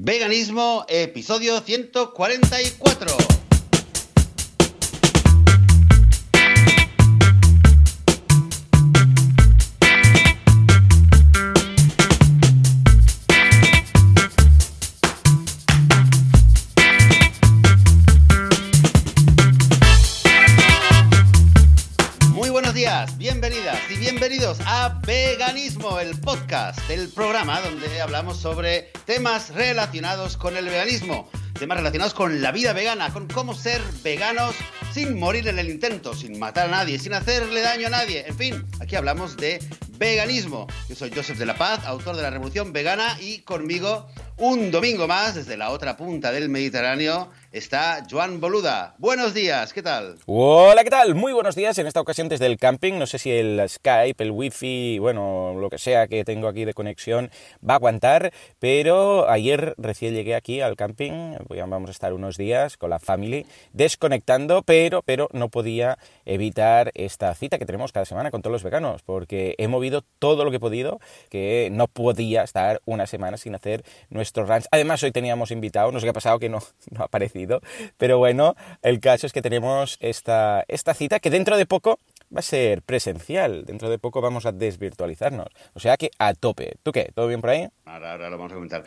Veganismo, episodio 144. Muy buenos días, bienvenidas y bienvenidos a Veganismo, el podcast, el programa donde hablamos sobre temas relacionados con el veganismo, temas relacionados con la vida vegana, con cómo ser veganos sin morir en el intento, sin matar a nadie, sin hacerle daño a nadie. En fin, aquí hablamos de veganismo. Yo soy Joseph de la Paz, autor de la Revolución Vegana y conmigo un domingo más desde la otra punta del Mediterráneo está Joan Boluda. Buenos días, ¿qué tal? Hola, ¿qué tal? Muy buenos días. En esta ocasión desde el camping. No sé si el Skype, el Wi-Fi, bueno, lo que sea que tengo aquí de conexión va a aguantar, pero ayer recién llegué aquí al camping. Vamos a estar unos días con la family desconectando, pero, pero no podía evitar esta cita que tenemos cada semana con todos los veganos, porque he movido todo lo que he podido, que no podía estar una semana sin hacer nuestro ranch. Además, hoy teníamos invitado, no sé qué ha pasado que no, no ha aparecido pero bueno, el caso es que tenemos esta, esta cita que dentro de poco va a ser presencial. Dentro de poco vamos a desvirtualizarnos. O sea que a tope. ¿Tú qué? ¿Todo bien por ahí? Ahora, ahora lo vamos a comentar.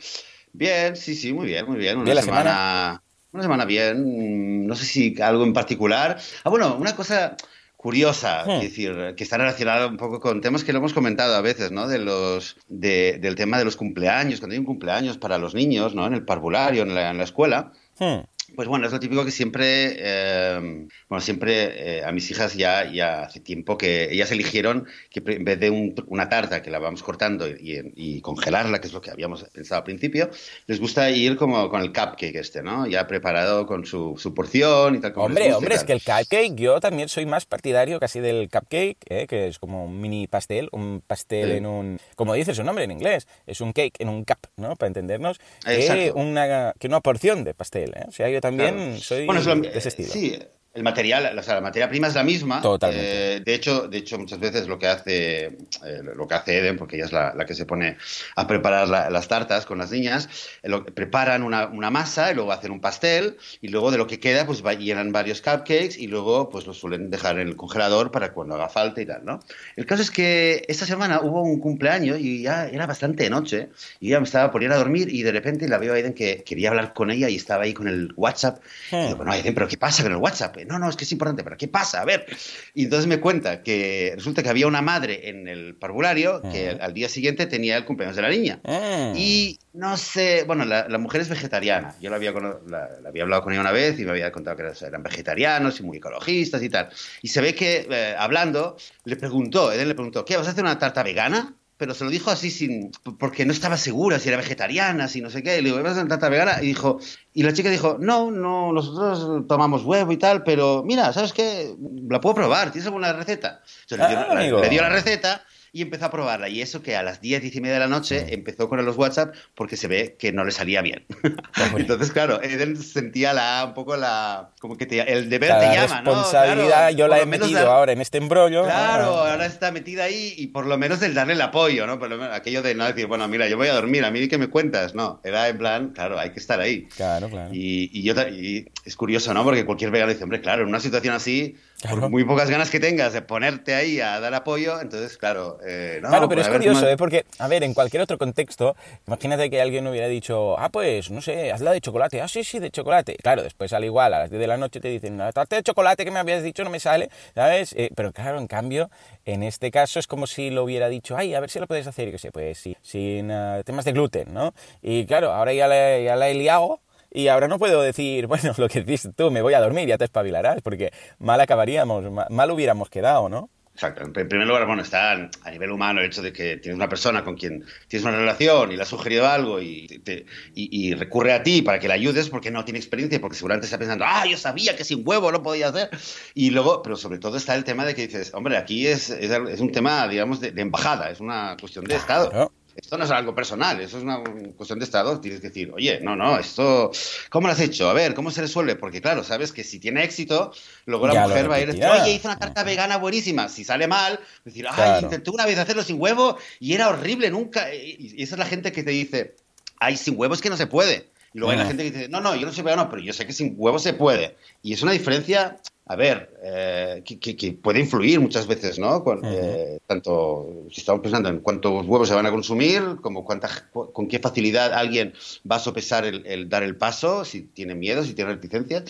Bien, sí, sí, muy bien, muy bien. Una ¿Bien la semana, semana? Una semana bien. No sé si algo en particular. Ah, bueno, una cosa curiosa, Hmm. es decir, que está relacionada un poco con temas que lo hemos comentado a veces, ¿no? De los, de- del tema de los cumpleaños, cuando hay un cumpleaños para los niños, ¿no? En el parvulario, en la, en la escuela. Hmm. Pues bueno, es lo típico que siempre, eh, bueno, siempre eh, a mis hijas ya, ya hace tiempo que ellas eligieron que en vez de un- una tarta que la vamos cortando y, y congelarla, que es lo que habíamos pensado al principio, les gusta ir como con el cupcake este, ¿no? Ya preparado con su, su porción y tal. como Hombre, gusta hombre, es que el cupcake, yo también soy más partidario casi del cupcake, ¿eh? que es como un mini pastel, un pastel Sí. en un, como dice su nombre en inglés, es un cake en un cup, ¿no? Para entendernos, que una, que una porción de pastel, ¿eh? O sea, yo también Claro. soy Bueno, de ese estilo. Sí, el material, o sea, la materia prima es la misma. Totalmente. Eh, de hecho, de hecho, muchas veces lo que hace, eh, lo que hace Eden, porque ella es la, la que se pone a preparar la- las tartas con las niñas, eh, lo- preparan una, una masa y luego hacen un pastel y luego de lo que queda, pues va- llenan varios cupcakes y luego pues los suelen dejar en el congelador para cuando haga falta y tal, ¿no? El caso es que esta semana hubo un cumpleaños y ya era bastante de noche y ya me estaba por ir a dormir y de repente la veo a Aiden que quería hablar con ella y estaba ahí con el WhatsApp. Y Hmm. digo, bueno, Aiden, ¿pero qué pasa con el WhatsApp? No, no, es que es importante, ¿pero qué pasa? A ver. Y entonces me cuenta que resulta que había una madre en el parvulario que Ujú. al día siguiente tenía el cumpleaños de la niña. Mm. Y no sé, bueno, la, la mujer es vegetariana. Yo la había, la, la había hablado con ella una vez y me había contado que eran- eran vegetarianos y muy ecologistas y tal. Y se ve que eh, hablando, le preguntó, Eden le preguntó, ¿qué? ¿Vas a hacer una tarta vegana? Pero se lo dijo así sin. porque no estaba segura si era vegetariana, si no sé qué. Y le digo, ¿vas a tarta vegana? Y dijo, y la chica dijo, no, no, nosotros tomamos huevo y tal, pero mira, ¿sabes qué? La puedo probar, ¿tienes alguna receta? Entonces, le, dio, Ah, le dio la receta y empezó a probarla. Y eso que a las 10, 10 y media de la noche empezó con los WhatsApp porque se ve que no le salía bien. Entonces, claro, Eden sentía la, un poco la. como que te- el deber Cada te llama, ¿no? responsabilidad Claro, yo la he metido dar- ahora en este embrollo. Claro, Ah. ahora está metida ahí y por lo menos el darle el apoyo, ¿no? Por lo menos aquello de no decir, bueno, mira, yo voy a dormir, a mí qué me cuentas, no, era en plan, claro, hay que estar ahí. Claro, claro. Y, y yo y es curioso, ¿no? Porque cualquier vegano dice, hombre, claro, en una situación así, Claro. por muy pocas ganas que tengas de ponerte ahí a dar apoyo, entonces, claro, eh, no, Claro, pero es curioso, ¿eh? Porque, a ver, en cualquier otro contexto, imagínate que alguien hubiera dicho, ah, pues, no sé, hazla de chocolate. Ah, sí, sí, de chocolate. Claro, después al igual, a las 10 de la noche te dicen, la tarta de chocolate que me habías dicho no me sale, ¿sabes? Eh, pero claro, en cambio, en este caso es como si lo hubiera dicho, ay, a ver si lo puedes hacer, y que sé, pues sí, sin eh, temas de gluten, ¿no? Y claro, ahora ya la, ya la he liado. Y ahora no puedo decir, bueno, lo que dices tú, me voy a dormir, ya te espabilarás, porque mal acabaríamos, ma- mal hubiéramos quedado, ¿no? Exacto. En primer lugar, bueno, está a nivel humano el hecho de que tienes una persona con quien tienes una relación y le has sugerido algo y, te- y- y recurre a ti para que le ayudes porque no tiene experiencia, porque seguramente está pensando, ah, yo sabía que sin huevo lo podía hacer. Y luego, pero sobre todo está el tema de que dices, hombre, aquí es, es, es un tema, digamos, de, de embajada, es una cuestión de Estado. Claro. Esto no es algo personal, eso es una cuestión de Estado. Tienes que decir, oye, no, no, esto, ¿cómo lo has hecho? A ver, ¿cómo se resuelve? Porque claro, sabes que si tiene éxito, luego la Ya mujer va a ir a decir, repetirá. oye, hice una tarta vegana buenísima. Si sale mal, decir, ay, Claro. intenté una vez hacerlo sin huevo y era horrible, nunca. Y esa es la gente que te dice, hay sin huevos que no se puede. Y luego hay la gente que dice, no, no, yo no soy vegano, pero yo sé que sin huevos se puede. Y es una diferencia a ver, eh, que, puede influir muchas veces, ¿no? Eh, tanto si estamos pensando en cuántos huevos se van a consumir, como cuánta, con qué facilidad alguien va a sopesar el, dar el paso, si tiene miedo, si tiene reticencias.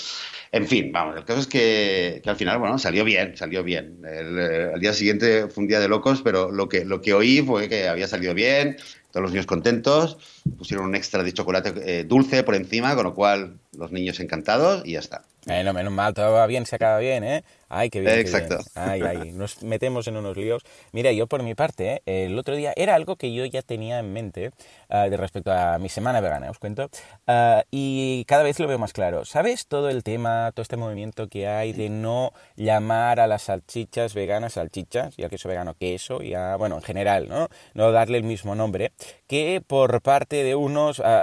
En fin, vamos, el caso es que, al final, bueno, salió bien, salió bien. El, eh, al día siguiente fue un día de locos, pero lo que, lo que oí fue que había salido bien, todos los niños contentos, pusieron un extra de chocolate dulce por encima, con lo cual los niños encantados y ya está. Menos mal, todo va bien, se acaba bien, ¿eh? Ay, qué bien. Exacto. Ay, ay, nos metemos en unos líos. Mira, yo por mi parte, ¿eh? el otro día era algo que yo ya tenía en mente uh, de respecto a mi semana vegana, os cuento, uh, y cada vez lo veo más claro. ¿Sabes todo el tema, todo este movimiento que hay de no llamar a las salchichas veganas salchichas y al queso vegano queso y a, bueno, en general, ¿no? No darle el mismo nombre, que por parte de unos... Uh,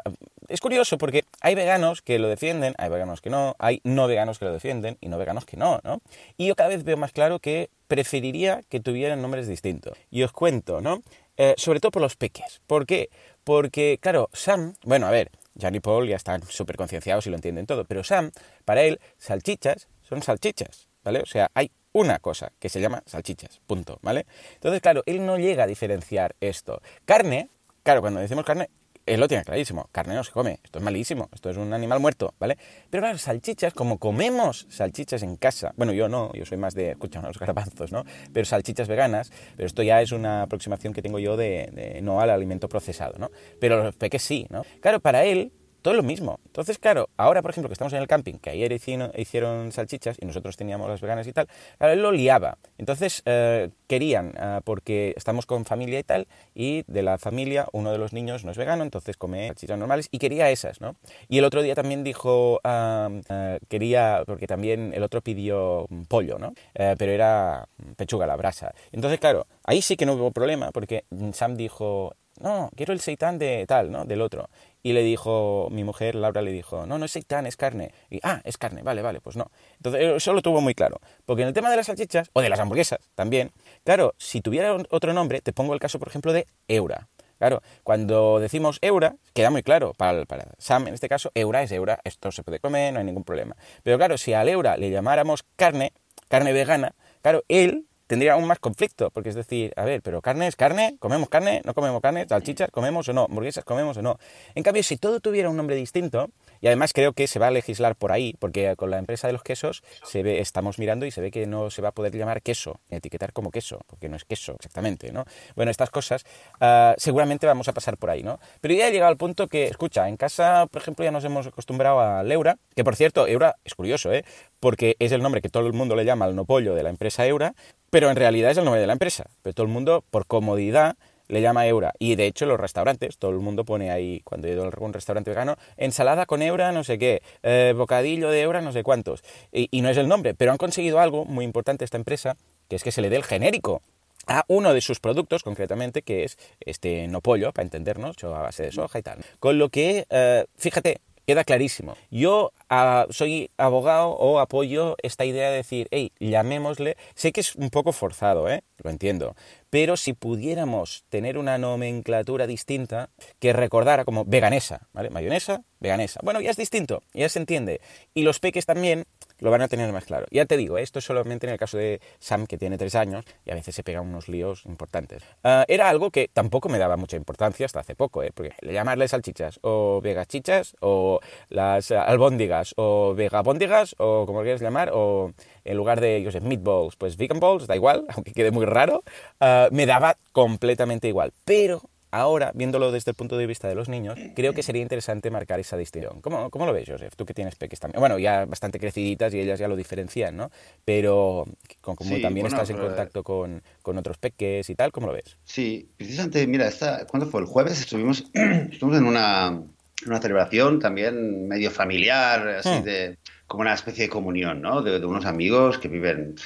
es curioso porque hay veganos que lo defienden, hay veganos que no, hay no veganos que lo defienden y no veganos que no, ¿no? Y yo cada vez veo más claro que preferiría que tuvieran nombres distintos. Y os cuento, ¿no? Eh, sobre todo por los peques. ¿Por qué? Porque, claro, Sam, bueno, a ver, Jan y Paul ya están súper concienciados y lo entienden todo, pero Sam, para él, salchichas son salchichas, ¿vale? O sea, hay una cosa que se llama salchichas, punto, ¿vale? Entonces, claro, él no llega a diferenciar esto. Carne, claro, cuando decimos carne, él lo tiene clarísimo, carne no se come, esto es malísimo, esto es un animal muerto, ¿vale? Pero claro, salchichas, como comemos salchichas en casa, bueno, yo no, yo soy más de, escucha, los garbanzos, ¿no? Pero salchichas veganas, pero esto ya es una aproximación que tengo yo de, de no al alimento procesado, ¿no? Pero los peques sí, ¿no? Claro, para él, todo lo mismo. Entonces, claro, ahora, por ejemplo, que estamos en el camping, que ayer hicieron, salchichas y nosotros teníamos las veganas y tal, claro, él lo liaba. Entonces, eh, querían, eh, porque estamos con familia y tal, y de la familia uno de los niños no es vegano, entonces come salchichas normales y quería esas, ¿no? Y el otro día también dijo, eh, quería, porque también el otro pidió pollo, ¿no? pero era pechuga la brasa. Entonces, claro, ahí sí que no hubo problema, porque Sam dijo, no, quiero el seitán de tal, ¿no? Del otro. Y le dijo, mi mujer, Laura, le dijo, no, no es seitán, es carne. Y, ah, es carne, vale, vale, pues no. Entonces, eso lo tuvo muy claro. Porque en el tema de las salchichas, o de las hamburguesas también, claro, si tuviera otro nombre, te pongo el caso, por ejemplo, de Eura. Claro, cuando decimos Eura, queda muy claro, para, para, Sam en este caso, Eura es Eura, esto se puede comer, no hay ningún problema. Pero claro, si al Eura le llamáramos carne, carne vegana, claro, él tendría aún más conflicto, porque es decir, a ver, pero carne es carne, comemos carne, no comemos carne, salchichas, comemos o no, hamburguesas, comemos o no. En cambio, si todo tuviera un nombre distinto, y además creo que se va a legislar por ahí, porque con la empresa de los quesos se ve, estamos mirando y se ve que no se va a poder llamar queso, etiquetar como queso, porque no es queso exactamente, ¿no? Bueno, estas cosas uh, seguramente vamos a pasar por ahí, ¿no? Pero ya he llegado al punto que, escucha, en casa, por ejemplo, ya nos hemos acostumbrado a Eura, que por cierto, Eura es curioso, ¿eh? Porque es el nombre que todo el mundo le llama al no pollo de la empresa Eura, pero en realidad es el nombre de la empresa. Pero todo el mundo, por comodidad, le llama Eura. Y de hecho, los restaurantes, todo el mundo pone ahí, cuando he ido a algún restaurante vegano, ensalada con Eura, no sé qué, eh, bocadillo de Eura, no sé cuántos. Y, no es el nombre, pero han conseguido algo muy importante esta empresa, que es que se le dé el genérico a uno de sus productos, concretamente, que es este no pollo, para entendernos, hecho a base de soja y tal. Con lo que, eh, fíjate, queda clarísimo. Yo ah, soy abogado o apoyo esta idea de decir, hey, llamémosle. Sé que es un poco forzado, ¿eh? Lo entiendo. Pero si pudiéramos tener una nomenclatura distinta que recordara como veganesa, ¿vale? Mayonesa, veganesa. Bueno, ya es distinto, ya se entiende. Y los peques también lo van a tener más claro. Ya te digo, esto es solamente en el caso de Sam, que tiene tres años y a veces se pega unos líos importantes. Ah, era algo que tampoco me daba mucha importancia hasta hace poco, ¿eh? porque llamarle salchichas o vegachichas o las albóndigas o vegabóndigas o como quieras llamar o en lugar de, yo sé, meatballs, pues vegan balls, da igual, aunque quede muy raro, ah, me daba completamente igual. Pero Ahora, viéndolo desde el punto de vista de los niños, creo que sería interesante marcar esa distinción. ¿Cómo, cómo lo ves, Joseph? Tú que tienes peques también. Bueno, ya bastante creciditas y ellas ya lo diferencian, ¿no? Pero como también estás en contacto con, con, otros peques y tal, ¿cómo lo ves? Sí, precisamente, mira, esta, ¿cuándo fue? El jueves estuvimos, estuvimos en una, una celebración también medio familiar, así hmm. de como una especie de comunión, ¿no? De, unos amigos que viven,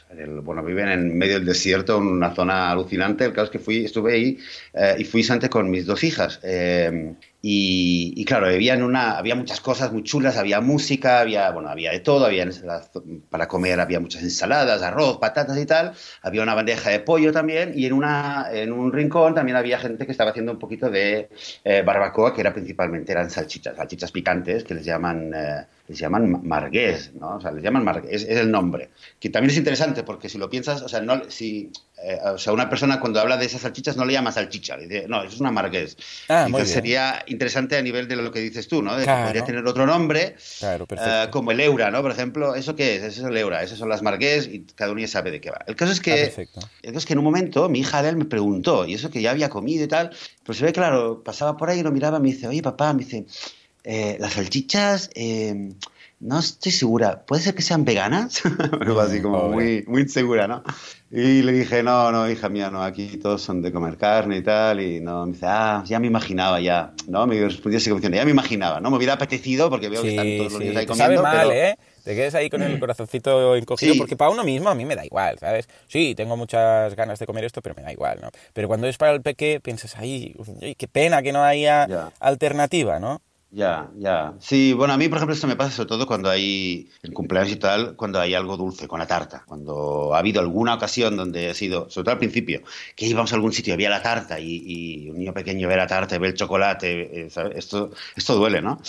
bueno, viven en medio del desierto, en una zona alucinante. El caso es que fui, estuve ahí eh, y fui antes con mis dos hijas. Eh, Y, claro, había, una, había muchas cosas muy chulas, había música, había, bueno, había de todo, había para comer había muchas ensaladas, arroz, patatas y tal, había una bandeja de pollo también y en, una, en un rincón también había gente que estaba haciendo un poquito de eh, barbacoa, que era principalmente eran salchichas, salchichas picantes que les llaman... Eh, les llaman margués, ¿no? O sea, les llaman margués, es, el nombre. Que también es interesante porque si lo piensas, o sea, no, si, eh, o sea, una persona cuando habla de esas salchichas no le llama salchicha, le dice, no, eso es una margués. Ah, Entonces sería interesante a nivel de lo que dices tú, ¿no? De que podría tener otro nombre, claro, eh, como el eura, ¿no? Por ejemplo, ¿eso qué es? Eso es el eura, esas son las margués y cada uno ya sabe de qué va. El caso es que, ah, el caso es que en un momento mi hija de él me preguntó, y eso que ya había comido y tal, pues se ve claro, pasaba por ahí y lo miraba y me dice, oye papá, me dice, eh, las salchichas, eh, no estoy segura, ¿puede ser que sean veganas? así como muy, muy insegura, ¿no? Y le dije, no, no, hija mía, no, aquí todos son de comer carne y tal, y no, me dice, ah, ya me imaginaba, ya, ¿no? Me respondió así como ya me imaginaba, ¿no? Me hubiera apetecido porque veo que están todos los niños ahí comiendo, sabe mal, ¿eh? Te quedes ahí con el corazoncito encogido, porque para uno mismo a mí me da igual, ¿sabes? Sí, tengo muchas ganas de comer esto, pero me da igual, ¿no? Pero cuando es para el peque, piensas, ay, qué pena que no haya alternativa, ¿no? Ya, ya. Sí, bueno, a mí, por ejemplo, esto me pasa sobre todo cuando hay, en cumpleaños y tal, cuando hay algo dulce con la tarta. Cuando ha habido alguna ocasión donde ha sido, sobre todo al principio, que íbamos a algún sitio, había la tarta y, un niño pequeño ve la tarta, ve el chocolate, eh, Esto, esto duele, ¿no?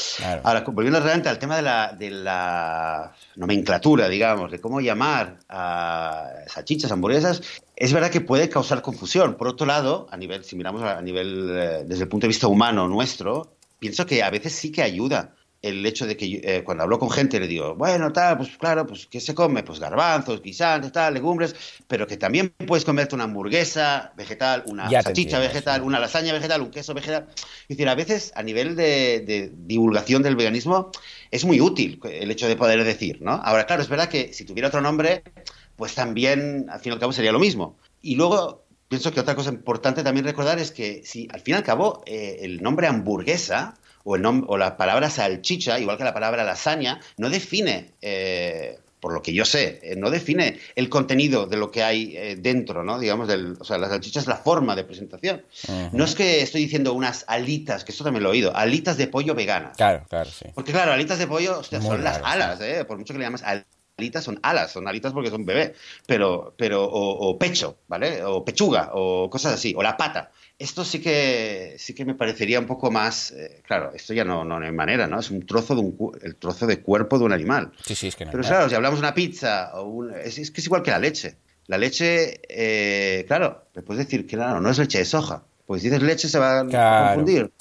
Ahora, volviendo realmente al tema de la, de la nomenclatura, digamos, de cómo llamar a salchichas, hamburguesas, es verdad que puede causar confusión. Por otro lado, a nivel, si miramos a nivel, eh, desde el punto de vista humano nuestro, pienso que a veces sí que ayuda el hecho de que eh, cuando hablo con gente le digo, bueno, tal, pues claro, pues ¿qué se come? Pues garbanzos, guisantes, tal, legumbres, pero que también puedes comerte una hamburguesa vegetal, una salchicha vegetal, una lasaña vegetal, un queso vegetal. Es decir, a veces a nivel de, divulgación del veganismo es muy útil el hecho de poder decir, ¿no? Ahora, claro, es verdad que si tuviera otro nombre, pues también, al fin y al cabo, sería lo mismo. Y luego pienso que otra cosa importante también recordar es que si al fin y al cabo eh, el nombre hamburguesa o, el o la palabra salchicha, igual que la palabra lasaña, no define, eh, por lo que yo sé, eh, no define el contenido de lo que hay dentro, ¿no? Digamos, del, o sea, la salchicha es la forma de presentación. No es que estoy diciendo unas alitas, que esto también lo he oído, alitas de pollo veganas. Claro, claro, sí. Porque claro, alitas de pollo son las alas, ¿eh? Por mucho que le llamas alitas alitas son alas, son alitas porque son bebé, pero, pero o, pecho, ¿vale? O pechuga, o cosas así, o la pata. Esto sí que sí que me parecería un poco más, eh, claro, esto ya no, no hay manera, ¿no? Es un trozo de un, el trozo de cuerpo de un animal. Sí, sí, es que no. Pero claro, si hablamos de una pizza, o es, que es igual que la leche. La leche, eh, claro, me puedes decir que no, no es leche de soja. Pues si dices leche se va a confundir.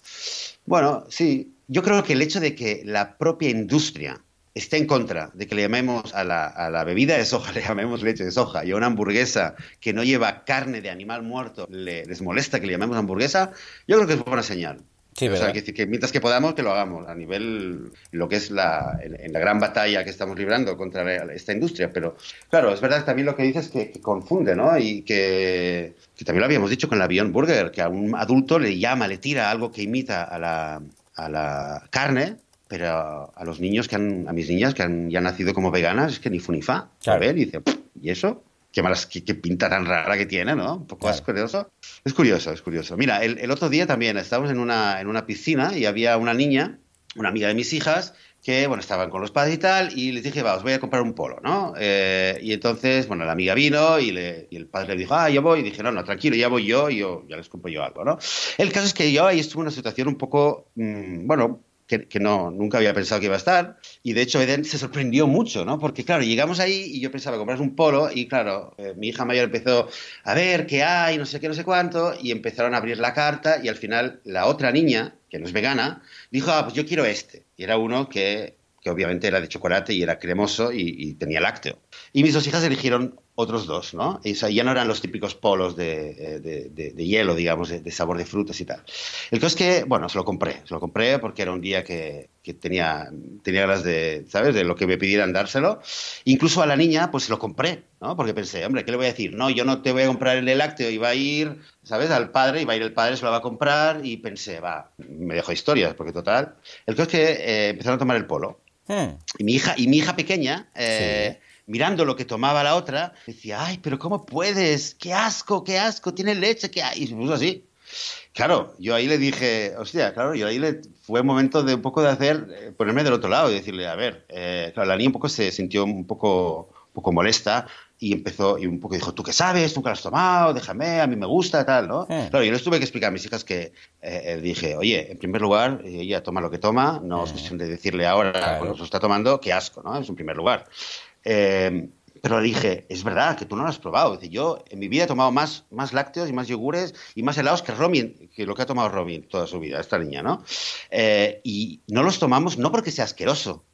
Bueno, sí, yo creo que el hecho de que la propia industria está en contra de que le llamemos a la, a la, bebida de soja, le llamemos leche de soja, y a una hamburguesa que no lleva carne de animal muerto les molesta que le llamemos hamburguesa, yo creo que es buena señal. Sí, o sea, que, que, mientras que podamos, que lo hagamos a nivel lo que es la, en, la gran batalla que estamos librando contra esta industria. Pero claro, es verdad también lo que dices que, que confunde, ¿no? Y que, que, también lo habíamos dicho con la Beyond Burger, que a un adulto le llama, le tira algo que imita a la, a la carne, pero a los niños que han, a mis niñas que han ya nacido como veganas, es que ni funifa. A ver, y dice, ¿y eso? Qué, malas, qué, pinta tan rara que tiene, ¿no? Un poco asqueroso. Es curioso, es curioso. Mira, el, otro día también estábamos en una, en una piscina y había una niña, una amiga de mis hijas, que, bueno, estaban con los padres y tal, y les dije, va, os voy a comprar un polo, ¿no? Eh, y entonces, bueno, la amiga vino y, le, y, el padre le dijo, ah, yo voy, y dije, no, no, tranquilo, ya voy yo, y yo ya les compro yo algo, ¿no? El caso es que yo ahí estuve en una situación un poco, mmm, bueno, que, no, nunca había pensado que iba a estar. Y de hecho Eden se sorprendió mucho, ¿no? Porque claro, llegamos ahí y yo pensaba comprar un polo y claro, eh, mi hija mayor empezó a ver qué hay, no sé qué, no sé cuánto, y empezaron a abrir la carta y al final la otra niña, que no es vegana, dijo, ah, pues yo quiero este. Y era uno que, que obviamente era de chocolate y era cremoso y, y tenía lácteo. Y mis dos hijas eligieron otros dos, ¿no? Y, ya no eran los típicos polos de, de, hielo, digamos, de, sabor de frutas y tal. El caso es que, bueno, se lo compré, se lo compré porque era un día que, tenía, tenía ganas de, ¿sabes?, de lo que me pidieran dárselo. Incluso a la niña, pues se lo compré, ¿no? Porque pensé, hombre, ¿qué le voy a decir? No, yo no te voy a comprar el lácteo, iba a ir, ¿sabes?, al padre, iba a ir el padre, se lo va a comprar y pensé, va, me dejo historias, porque total. El caso es que eh, empezaron a tomar el polo. Hmm. Y mi hija, y mi hija pequeña... Eh, mirando lo que tomaba la otra, decía, ay, pero ¿cómo puedes? ¡Qué asco, qué asco! Tiene leche, ¿qué? Y se puso así. Claro, yo ahí le dije, hostia, claro, yo ahí le fue un momento de un poco de hacer, eh, ponerme del otro lado y decirle, a ver, eh, claro, la niña un poco se sintió un poco, un poco molesta y empezó y un poco dijo, ¿tú qué sabes? ¿Nunca lo has tomado? Déjame, a mí me gusta, tal, ¿no? Claro, yo les tuve que explicar a mis hijas que eh, dije, oye, en primer lugar, ella toma lo que toma, no es cuestión de decirle ahora cuando se está tomando, qué asco, ¿no? Es en primer lugar. Eh, pero le dije, es verdad que tú no lo has probado. Dice, yo en mi vida he tomado más, más lácteos y más yogures y más helados que Robin, que lo que ha tomado Robin toda su vida, esta niña, ¿no? Eh, y no los tomamos no porque sea asqueroso,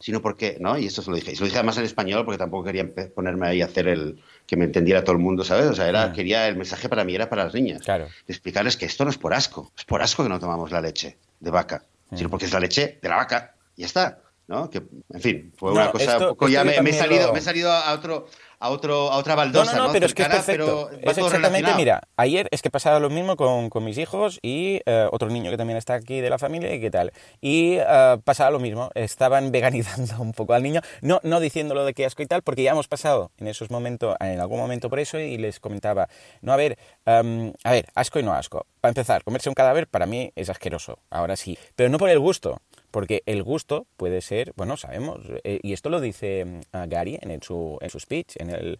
Sino porque, ¿no? Y esto se lo dije. Y se lo dije además en español porque tampoco quería ponerme ahí a hacer el que me entendiera todo el mundo, ¿sabes? O sea, era, quería, el mensaje para mí era para las niñas. Claro. De explicarles que esto no es por asco. Es por asco que no tomamos la leche de vaca, sino porque es la leche de la vaca. Y ya está. ¿No? Que, en fin, fue una cosa un poco ya me, he salido, me he salido a otro a otro a otra baldosa, no, no, no, pero es que es perfecto. es exactamente, mira, ayer es que pasaba lo mismo con, con mis hijos y eh, otro niño que también está aquí de la familia y qué tal. Y uh, pasaba lo mismo, estaban veganizando un poco al niño, no no diciéndolo de que asco y tal, porque ya hemos pasado en esos momentos, en algún momento por eso y les comentaba, no, a ver, um, a ver, asco y no asco. Para empezar, comerse un cadáver para mí es asqueroso, ahora sí, pero no por el gusto, porque el gusto puede ser, bueno, sabemos, eh, y esto lo dice mm, Gary en, su, en su speech, en el,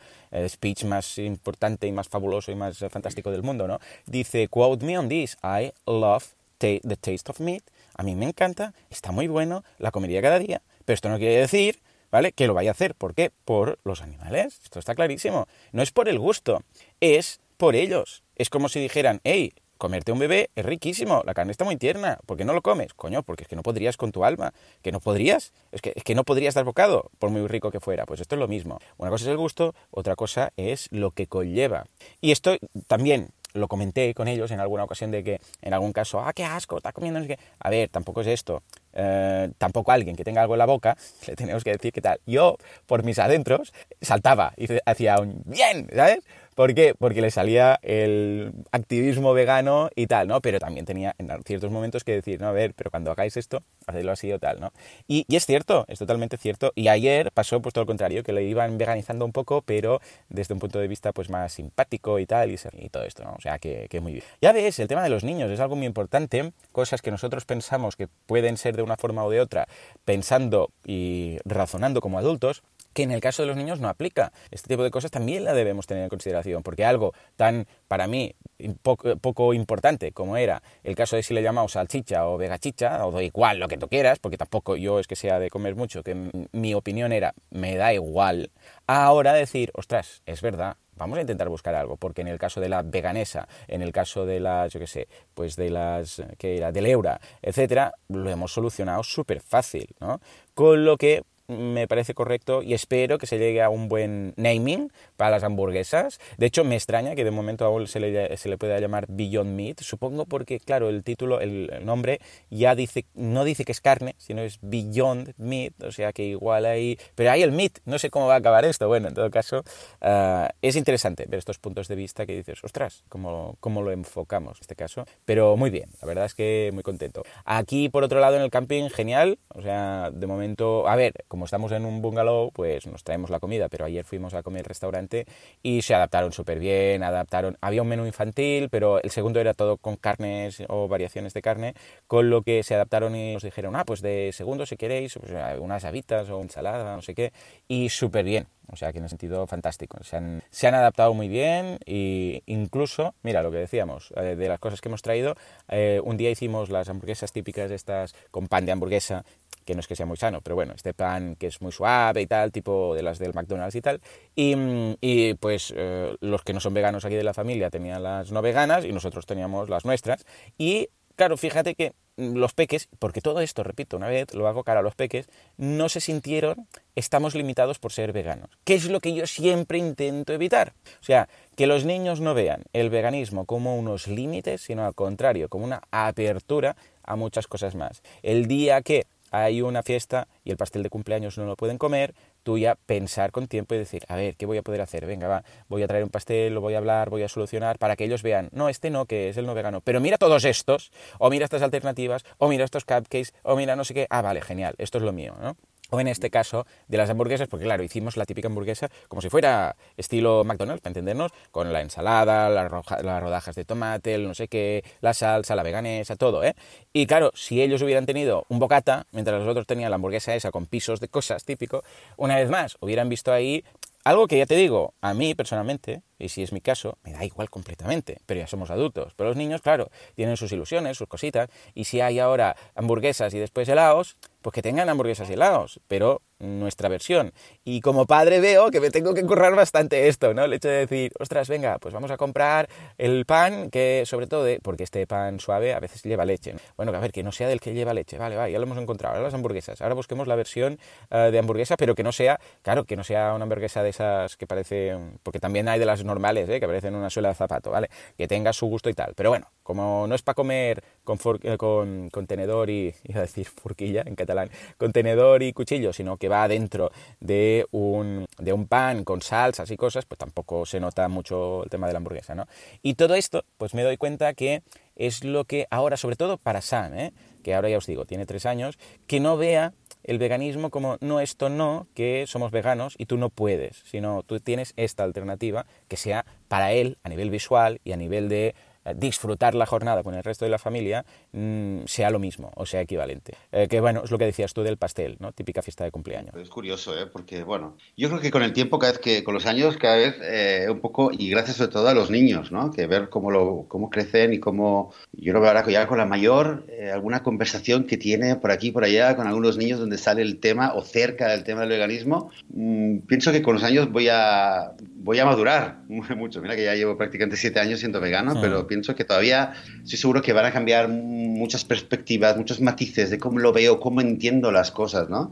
speech más importante y más fabuloso y más fantástico del mundo, ¿no? Dice, quote me on this, I love the taste of meat. A mí me encanta, está muy bueno, la comería cada día, pero esto no quiere decir ¿vale? Que lo vaya a hacer. ¿Por qué? Por los animales. Esto está clarísimo. No es por el gusto, es por ellos. Es como si dijeran, hey, comerte un bebé es riquísimo, la carne está muy tierna, ¿por qué no lo comes? Coño, porque es que no podrías con tu alma, que no podrías, es que, es que no podrías dar bocado, por muy rico que fuera. Pues esto es lo mismo. Una cosa es el gusto, otra cosa es lo que conlleva. Y esto también lo comenté con ellos en alguna ocasión de que en algún caso, ah, qué asco, está comiendo. A ver, tampoco es esto. Eh, tampoco alguien que tenga algo en la boca, le tenemos que decir qué tal. Yo, por mis adentros, saltaba y hacía un bien, ¿sabes? ¿Por? Porque le salía el activismo vegano y tal, ¿no? Pero también tenía en ciertos momentos que decir, no, a ver, pero cuando hagáis esto, hacedlo así o tal, ¿no? Y, es cierto, es totalmente cierto. Y ayer pasó pues todo lo contrario, que le iban veganizando un poco, pero desde un punto de vista pues más simpático y tal, y, todo esto, ¿no? O sea, que, que muy bien. Ya ves, el tema de los niños es algo muy importante, cosas que nosotros pensamos que pueden ser de una forma o de otra, pensando y razonando como adultos, que en el caso de los niños no aplica. Este tipo de cosas también la debemos tener en consideración, porque algo tan, para mí, poco, importante como era el caso de si le llamamos salchicha o vegachicha, o da igual lo que tú quieras, porque tampoco yo es que sea de comer mucho, que mi opinión era, me da igual, ahora decir, ostras, es verdad, vamos a intentar buscar algo, porque en el caso de la veganesa, en el caso de las, yo qué sé, pues de las, que era, del eura, etcétera, lo hemos solucionado súper fácil, ¿no? Con lo que me parece correcto y espero que se llegue a un buen naming para las hamburguesas. De hecho, me extraña que de momento aún se le, se le pueda llamar Beyond Meat, supongo porque, claro, el título, el, nombre ya dice, no dice que es carne, sino es Beyond Meat, o sea que igual ahí, pero hay el meat, no sé cómo va a acabar esto. Bueno, en todo caso, ah, es interesante ver estos puntos de vista que dices, ostras, ¿cómo, cómo lo enfocamos en este caso, pero muy bien, la verdad es que muy contento. Aquí, por otro lado, en el camping, genial, o sea, de momento, a ver, como estamos en un bungalow, pues nos traemos la comida, pero ayer fuimos a comer al restaurante y se adaptaron súper bien, adaptaron, había un menú infantil, pero el segundo era todo con carnes o variaciones de carne, con lo que se adaptaron y nos dijeron, ah, pues de segundo si queréis, pues, unas habitas o ensalada, no sé qué, y súper bien. O sea que en el sentido fantástico. Se han, se han adaptado muy bien e incluso, mira lo que decíamos, eh, de las cosas que hemos traído, eh, un día hicimos las hamburguesas típicas estas con pan de hamburguesa que no es que sea muy sano, pero bueno, este pan que es muy suave y tal, tipo de las del McDonald's y tal. Y, y pues eh, los que no son veganos aquí de la familia tenían las no veganas y nosotros teníamos las nuestras. Y claro, fíjate que los peques, porque todo esto, repito, una vez lo hago cara a los peques, no se sintieron, estamos limitados por ser veganos. ¿Qué es lo que yo siempre intento evitar? O sea, que los niños no vean el veganismo como unos límites, sino al contrario, como una apertura a muchas cosas más. El día que hay una fiesta y el pastel de cumpleaños no lo pueden comer, tú ya pensar con tiempo y decir, a ver, ¿qué voy a poder hacer? Venga, va, voy a traer un pastel, lo voy a hablar, voy a solucionar, para que ellos vean, no, este no, que es el no vegano, pero mira todos estos, o mira estas alternativas, o mira estos cupcakes, o mira no sé qué, ah, vale, genial, esto es lo mío, ¿no? O en este caso de las hamburguesas, porque claro, hicimos la típica hamburguesa como si fuera estilo McDonald's, para entendernos, con la ensalada, las, rodajas de tomate, el no sé qué, la salsa, la veganesa, todo, ¿eh? Y claro, si ellos hubieran tenido un bocata, mientras los otros la hamburguesa esa con pisos de cosas típico, una vez más, hubieran visto ahí algo que ya te digo, a mí personalmente, y si es mi caso, me da igual completamente, pero ya somos adultos. Pero los niños, claro, tienen sus ilusiones, sus cositas, y si hay ahora hamburguesas y después helados, pues que tengan hamburguesas y helados, pero nuestra versión. Y como padre veo que me tengo que currar bastante esto, ¿no? El hecho de decir, ostras, venga, pues vamos a comprar el pan que, sobre todo, porque este pan suave a veces lleva leche. Bueno, a ver, que no sea del que lleva leche, vale, vale, ya lo hemos encontrado. Ahora las hamburguesas, ahora busquemos la versión eh, de hamburguesa, pero que no sea, claro, que no sea una hamburguesa de esas que parece, porque también hay de las normales, ¿eh? que parecen una suela de zapato, ¿vale? Que tenga su gusto y tal. Pero bueno, como no es para comer con, eh, con, tenedor y, iba a decir forquilla en catalán, con tenedor y cuchillo, sino que va dentro de un, de un pan con salsas y cosas, pues tampoco se nota mucho el tema de la hamburguesa, ¿no? Y todo esto, pues me doy cuenta que es lo que ahora, sobre todo para Sam, ¿eh? Que ahora ya os digo, tiene tres años, que no vea el veganismo como no esto no, que somos veganos y tú no puedes, sino tú tienes esta alternativa que sea para él a nivel visual y a nivel de disfrutar la jornada con el resto de la familia mm, sea lo mismo o sea equivalente. Eh, que bueno, es lo que decías tú del pastel, ¿no? Típica fiesta de cumpleaños. Es curioso, ¿eh? Porque bueno, yo creo que con el tiempo, cada vez que, con los años, cada vez eh, un poco, y gracias sobre todo a los niños, ¿no? Que ver cómo, lo, cómo crecen y cómo, yo lo veo ahora ya con la mayor, eh, alguna conversación que tiene por aquí, por allá, con algunos niños donde sale el tema o cerca del tema del veganismo, mm, pienso que con los años voy a, voy a madurar mucho. Mira que ya llevo prácticamente siete años siendo vegano, pero pienso que todavía estoy seguro que van a cambiar muchas perspectivas, muchos matices de cómo lo veo, cómo entiendo las cosas, ¿no?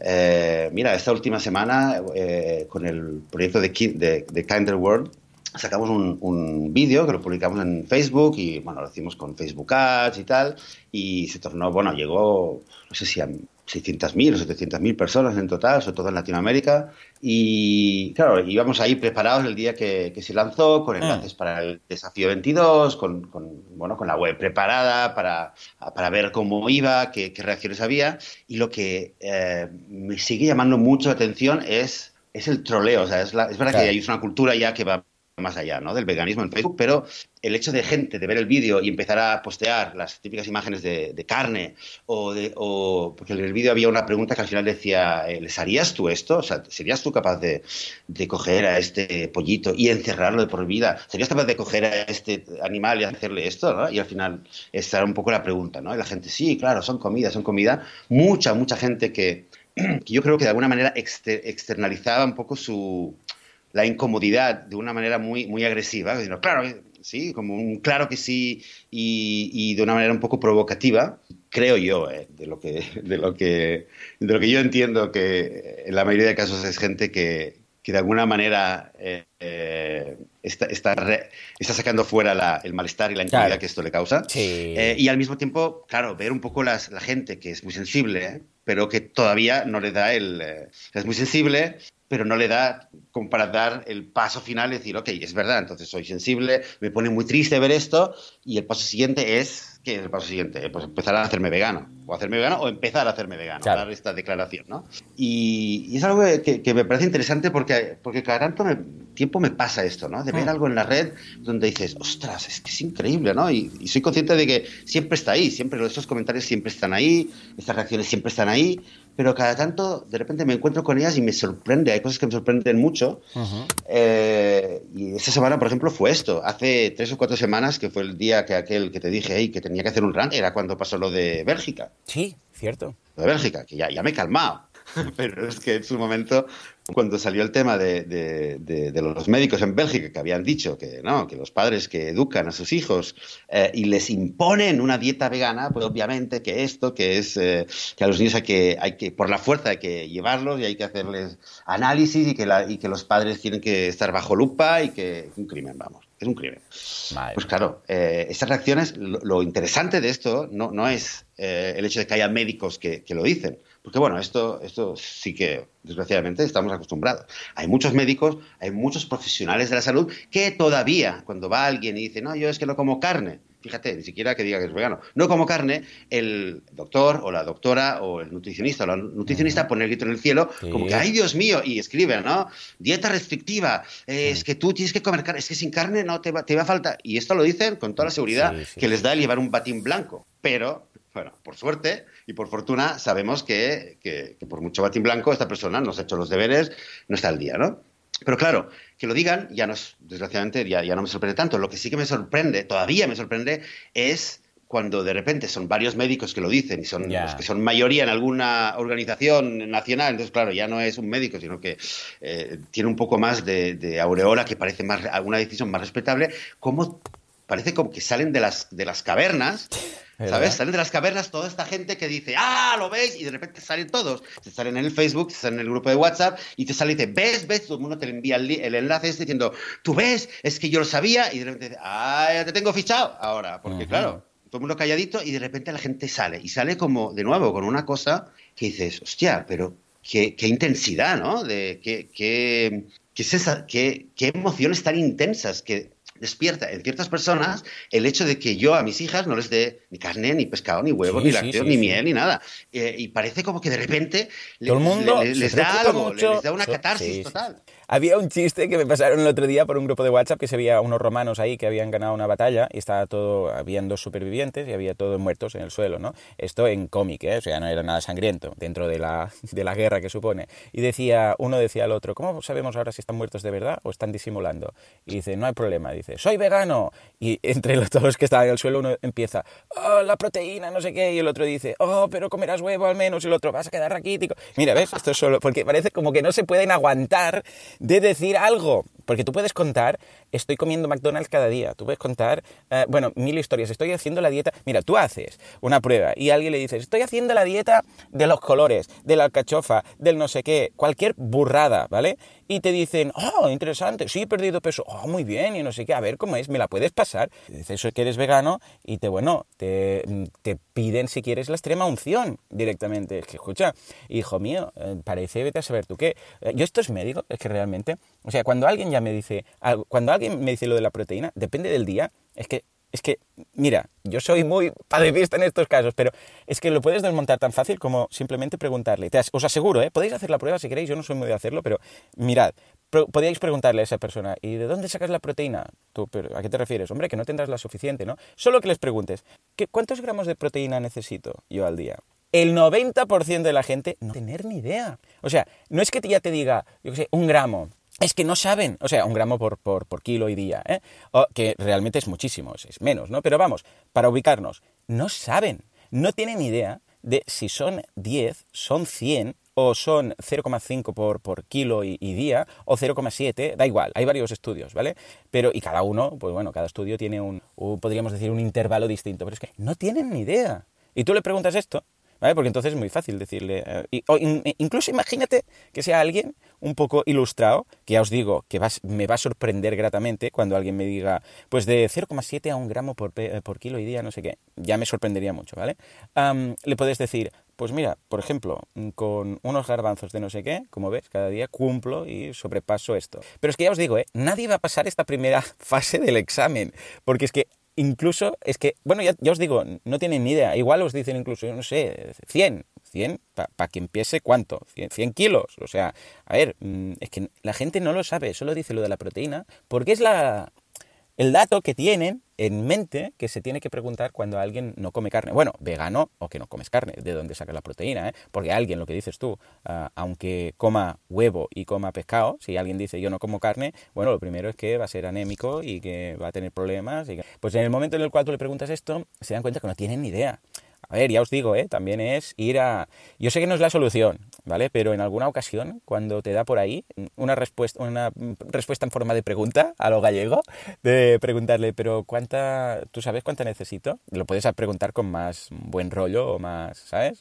Eh, mira, esta última semana eh, con el proyecto de, de, de Kinder World sacamos un, un vídeo que lo publicamos en Facebook y bueno, lo hicimos con Facebook Ads y tal y se tornó, bueno, llegó, no sé si a 600.000 o 700.000 personas en total, sobre todo en Latinoamérica. Y claro, íbamos ahí preparados el día que, se lanzó, con enlaces mm. para el desafío 22, con, con, bueno, con la web preparada para, para ver cómo iba, qué, reacciones había. Y lo que eh, me sigue llamando mucho la atención es, es el troleo. O sea, es, es verdad que hay una cultura ya que va más allá ¿no? del veganismo en Facebook, pero el hecho de gente de ver el vídeo y empezar a postear las típicas imágenes de, carne o, de, o porque en el vídeo había una pregunta que al final decía, eh, ¿les harías tú esto? O sea, ¿serías tú capaz de, de coger a este pollito y encerrarlo de por vida? ¿Serías capaz de coger a este animal y hacerle esto? Y al final esta era un poco la pregunta, ¿no? Y la gente, sí, claro, son comida, son comida. Mucha, mucha gente que, que yo creo que de alguna manera externalizaba un poco su la incomodidad de una manera muy, muy agresiva, claro, sí, como un claro que sí y, de una manera un poco provocativa, creo yo, eh, de, lo que, de, lo que, de lo que yo entiendo que en la mayoría de casos es gente que, que de alguna manera eh, eh, está, está, está, sacando fuera el malestar y la incomodidad que esto le causa. y al mismo tiempo, claro, ver un poco las, la gente que es muy sensible, pero que todavía no le da el... es muy sensible pero no le da como para dar el paso final y decir, ok, es verdad, entonces soy sensible, me pone muy triste ver esto, y el paso siguiente es, ¿qué es el paso siguiente? Pues empezar a hacerme vegano, o hacerme vegano, o empezar a hacerme vegano, dar esta declaración, ¿no? Y, es algo que, me parece interesante porque, porque cada tanto tiempo me pasa esto, ¿no? De ver mm. algo en la red donde dices, ostras, es que es increíble, ¿no? Y, y soy consciente de que siempre está ahí, siempre esos comentarios siempre están ahí, estas reacciones siempre están ahí, pero cada tanto de repente me encuentro con ellas y me sorprende, hay cosas que me sorprenden mucho. Eh, y esta semana, por ejemplo, fue esto. Hace tres o cuatro semanas, que fue el día que aquel que te dije hey, que tenía que hacer un run, era cuando pasó lo de Bélgica. Sí, cierto. Lo de Bélgica, que ya, ya me he calmado. pero es que en su momento cuando salió el tema de, de, los médicos en Bélgica que habían dicho que no, que los padres que educan a sus hijos eh, y les imponen una dieta vegana, pues obviamente que esto, que es eh, que a los niños hay que, hay que, por la fuerza hay que llevarlos y hay que hacerles análisis y que, la, y que los padres tienen que estar bajo lupa y que es un crimen, vamos, es un crimen. Pues claro, eh, estas reacciones, lo, interesante de esto no, no es el hecho de que haya médicos que, que lo dicen, porque bueno, esto, esto sí que, desgraciadamente, estamos acostumbrados. Hay muchos médicos, hay muchos profesionales de la salud que todavía, cuando va alguien y dice, no, yo es que no como carne, fíjate, ni siquiera que diga que es vegano, no como carne, el doctor o la doctora o el nutricionista o la nutricionista pone el grito en el cielo como que, ay Dios mío, y escribe, ¿no? Dieta restrictiva, es que tú tienes que comer carne, es que sin carne no te va, te va a faltar. Y esto lo dicen con toda la seguridad que les da el llevar un batín blanco. Pero, bueno, por suerte y por fortuna sabemos que, que, que por mucho batín blanco esta persona no se ha hecho los deberes, no está al día, ¿no? Pero claro, que lo digan, ya no es, desgraciadamente, ya, ya no me sorprende tanto. Lo que sí que me sorprende, todavía me sorprende, es cuando de repente son varios médicos que lo dicen y son los que son mayoría en alguna organización nacional, entonces claro, ya no es un médico, sino que eh, tiene un poco más de, de, aureola que parece más alguna decisión más respetable, como parece como que salen de las, de las cavernas ¿Sabes? Salen de las cavernas toda esta gente que dice, ah, ¿lo veis? Y de repente salen todos. Te salen en el Facebook, te salen en el grupo de WhatsApp y te sale y dice, ¿ves? ¿Ves? Todo el mundo te envía el, el enlace este diciendo, ¿tú ves? Es que yo lo sabía. Y de repente dice, ah, ya te tengo fichado ahora. Porque claro, todo el mundo calladito y de repente la gente sale. Y sale como, de nuevo, con una cosa que dices, hostia, pero qué, qué intensidad, ¿no? De qué, qué, qué, qué emociones tan intensas que despierta en ciertas personas el hecho de que yo a mis hijas no les dé ni carne, ni pescado, ni huevo, ni lácteos, ni miel, ni nada. Eh, y parece como que de repente Todo el mundo les da algo, les da una catarsis total. Había un chiste que me pasaron el otro día por un grupo de WhatsApp que se veía unos romanos ahí que habían ganado una batalla y estaba todo, habían dos supervivientes y había todos muertos en el suelo, ¿no? Esto en cómic, ¿eh? O sea, no era nada sangriento dentro de la, de la guerra que supone. Y decía, uno decía al otro, ¿cómo sabemos ahora si están muertos de verdad o están disimulando? Y dice, no hay problema, dice, soy vegano. Y entre los, los que estaban en el suelo uno empieza, oh, la proteína, no sé qué, y el otro dice, oh, pero comerás huevo al menos, y el otro, vas a quedar raquítico. Mira, ¿ves? Esto es solo, porque parece como que no se pueden aguantar de decir algo. Porque tú puedes contar, estoy comiendo McDonald's cada día. Tú puedes contar, eh, bueno, mil historias. Estoy haciendo la dieta. Mira, tú haces una prueba y alguien le dices, estoy haciendo la dieta de los colores, de la alcachofa, del no sé qué, cualquier burrada, ¿vale? Y te dicen, oh, interesante, sí, he perdido peso, oh, muy bien, y no sé qué, a ver cómo es, me la puedes pasar. Dices eso que eres vegano y te, bueno, te, te piden si quieres la extrema unción directamente. Es que, escucha, hijo mío, eh, parece, vete a saber tú qué. Eh, yo esto es médico, es que realmente o sea, cuando alguien ya me dice, cuando alguien me dice lo de la proteína, depende del día, es que, es que, mira, yo soy muy pacifista en estos casos, pero es que lo puedes desmontar tan fácil como simplemente preguntarle. os aseguro, ¿eh? podéis hacer la prueba si queréis, yo no soy muy de hacerlo, pero mirad, podríais preguntarle a esa persona, ¿y de dónde sacas la proteína? Tú, pero ¿a qué te refieres? Hombre, que no tendrás la suficiente, ¿no? Solo que les preguntes, ¿qué, ¿cuántos gramos de proteína necesito yo al día? el 90% de la gente no tener ni idea. O sea, no es que ya te diga, yo qué sé, un gramo es que no saben, o sea, un gramo por, kilo y día, ¿eh? que realmente es muchísimo, es menos, ¿no? Pero vamos, para ubicarnos, no saben, no tienen idea de si son 10, son 100 o son 0,5 por, por kilo y, día o 0,7, da igual, hay varios estudios, ¿vale? Pero, y cada uno, pues bueno, cada estudio tiene un, podríamos decir, un intervalo distinto, pero es que no tienen ni idea. Y tú le preguntas esto, ¿vale? Porque entonces es muy fácil decirle, eh, o incluso imagínate que sea alguien un poco ilustrado, que ya os digo que me va a sorprender gratamente cuando alguien me diga, pues de 0,7 a un gramo por, por, kilo y día, no sé qué, ya me sorprendería mucho, ¿vale? le puedes decir, pues mira, por ejemplo, con unos garbanzos de no sé qué, como ves, cada día cumplo y sobrepaso esto. Pero es que ya os digo, ¿eh? nadie va a pasar esta primera fase del examen, porque es que incluso, es que, bueno, ya, ya os digo, no tienen ni idea, igual os dicen incluso, no sé, 100, 100, para que empiece cuánto, 100, kilos. O sea, a ver, mm, es que la gente no lo sabe, solo dice lo de la proteína, porque es la, el dato que tienen en mente que se tiene que preguntar cuando alguien no come carne. Bueno, vegano o que no comes carne, de dónde saca la proteína, ¿eh? Porque alguien, lo que dices tú, ah, aunque coma huevo y coma pescado, si alguien dice yo no como carne, bueno, lo primero es que va a ser anémico y que va a tener problemas. Y Pues en el momento en el cual tú le preguntas esto, se dan cuenta que no tienen ni idea. A ver, ya os digo, ¿eh? también es ir a... Yo sé que no es la solución, ¿vale? Pero en alguna ocasión, cuando te da por ahí una respuesta, una respuesta en forma de pregunta a lo gallego, de preguntarle, pero ¿cuánta... ¿Tú sabes cuánta necesito? Lo puedes preguntar con más buen rollo o más, ¿sabes?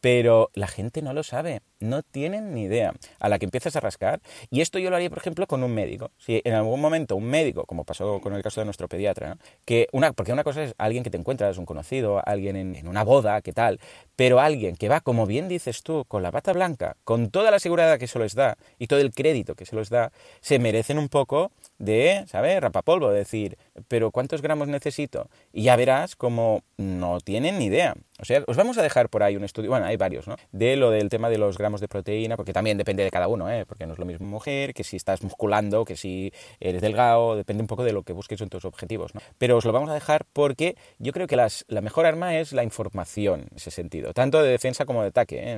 Pero la gente no lo sabe, no tienen ni idea. A la que empiezas a rascar, y esto yo lo haría, por ejemplo, con un médico. Si en algún momento un médico, como pasó con el caso de nuestro pediatra, que una, porque una cosa es alguien que te encuentras, un conocido, alguien en, en una boda, qué tal, pero alguien que va, como bien dices tú, con la bata blanca, con toda la seguridad que se les da y todo el crédito que se les da, se merecen un poco de, ¿sabes? Rapapolvo, decir, pero ¿cuántos gramos necesito? Y ya verás como no tienen ni idea. O sea, os vamos a dejar por ahí un estudio, bueno, hay varios, ¿no? De lo del tema de los gramos de proteína, porque también depende de cada uno, ¿eh? Porque no es lo mismo mujer, que si estás musculando, que si eres delgado, depende un poco de lo que busques en tus objetivos, ¿no? Pero os lo vamos a dejar porque yo creo que las, la mejor arma es la información en ese sentido, tanto de defensa como de ataque, ¿eh?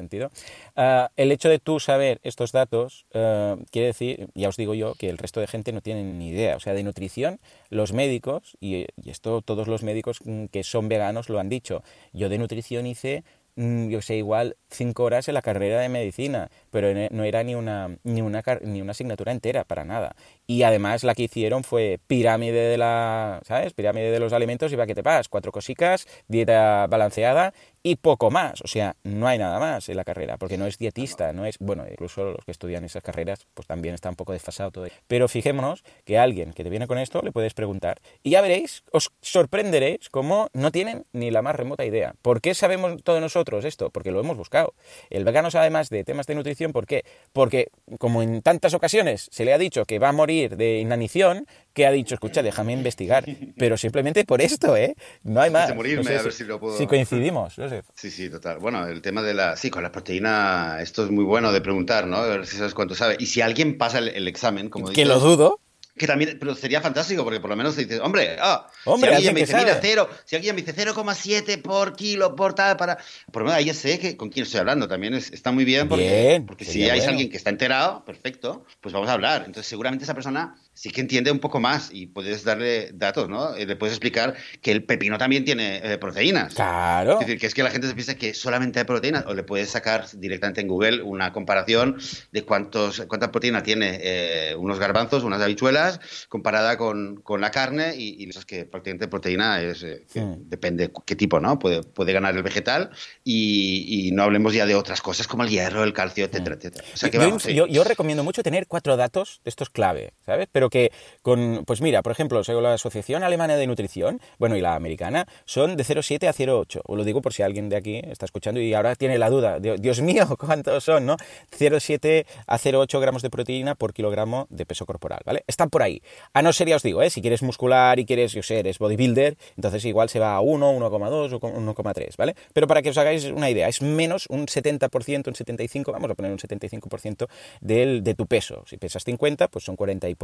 Uh, el hecho de tú saber estos datos uh, quiere decir, ya os digo yo, que el resto de gente no tiene ni idea. O sea, de nutrición, los médicos, y, y esto todos los médicos que son veganos lo han dicho, yo de nutrición hice mm, yo sé, igual cinco horas en la carrera de medicina, pero no era ni una, ni una, ni una asignatura entera, para nada. Y además la que hicieron fue pirámide de la, ¿sabes? Pirámide de los alimentos y va que te pasas, cuatro cosicas, dieta balanceada y poco más. O sea, no hay nada más en la carrera, porque no es dietista, no es, bueno, incluso los que estudian esas carreras, pues también está un poco desfasado todo. Pero fijémonos que a alguien que te viene con esto le puedes preguntar y ya veréis, os sorprenderéis cómo no tienen ni la más remota idea. ¿Por qué sabemos todos nosotros esto? Porque lo hemos buscado. El vegano sabe más de temas de nutrición, ¿por qué? Porque como en tantas ocasiones se le ha dicho que va a morir de inanición, que ha dicho, escucha, déjame investigar. Pero simplemente por esto, ¿eh? No hay más. Morirme, no sé a ver si, lo puedo... si coincidimos. Sí, sí, total. Bueno, el tema de la... Sí, con la proteína, esto es muy bueno de preguntar, ¿no? A ver si sabes cuánto sabe. Y si alguien pasa el, el examen, como Que dices, lo dudo. Que también, pero sería fantástico, porque por lo menos dices, hombre, ah, Hombre, si alguien me dice, mira, cero, si alguien me dice 0,7 por kilo, por tal, para. Por lo menos ahí ya sé que con quién estoy hablando. También es- está muy bien, porque, Bien, porque si hay bueno. alguien que está enterado, perfecto, pues vamos a hablar. Entonces, seguramente esa persona sí que entiende un poco más y puedes darle datos, ¿no? Eh, Le puedes explicar que el pepino también tiene eh, proteínas. Claro. Es decir, que es que la gente se piensa que solamente hay proteínas, o le puedes sacar directamente en Google una comparación de cuántos, cuánta proteína tiene eh, unos garbanzos, unas habichuelas, comparada con, con la carne, y, y eso es que prácticamente proteína es, eh, Hmm. depende qué tipo, ¿no? Puede, puede ganar el vegetal, y, y no hablemos ya de otras cosas como el hierro, el calcio, etcétera, etcétera. O sea que yo, sí. yo- yo recomiendo mucho tener cuatro datos de estos clave, ¿sabes? Pero que con, pues mira, por ejemplo, según la Asociación Alemana de Nutrición, bueno, y la americana, son de 0,7 a 0,8. Os lo digo por si alguien de aquí está escuchando y ahora tiene la duda. Dios, mío, ¿cuántos son, no? 0,7 a 0,8 gramos de proteína por kilogramo de peso corporal, ¿vale? Están por ahí. A no ser, ya os digo, ¿eh? Si quieres muscular y quieres, yo sé, eres bodybuilder, entonces igual se va a 1, 1,2 o 1,3, ¿vale? Pero para que os hagáis una idea, es menos un 70%, un 75%, vamos a poner un 75% del, de tu peso. Si pesas 50, pues son 40 y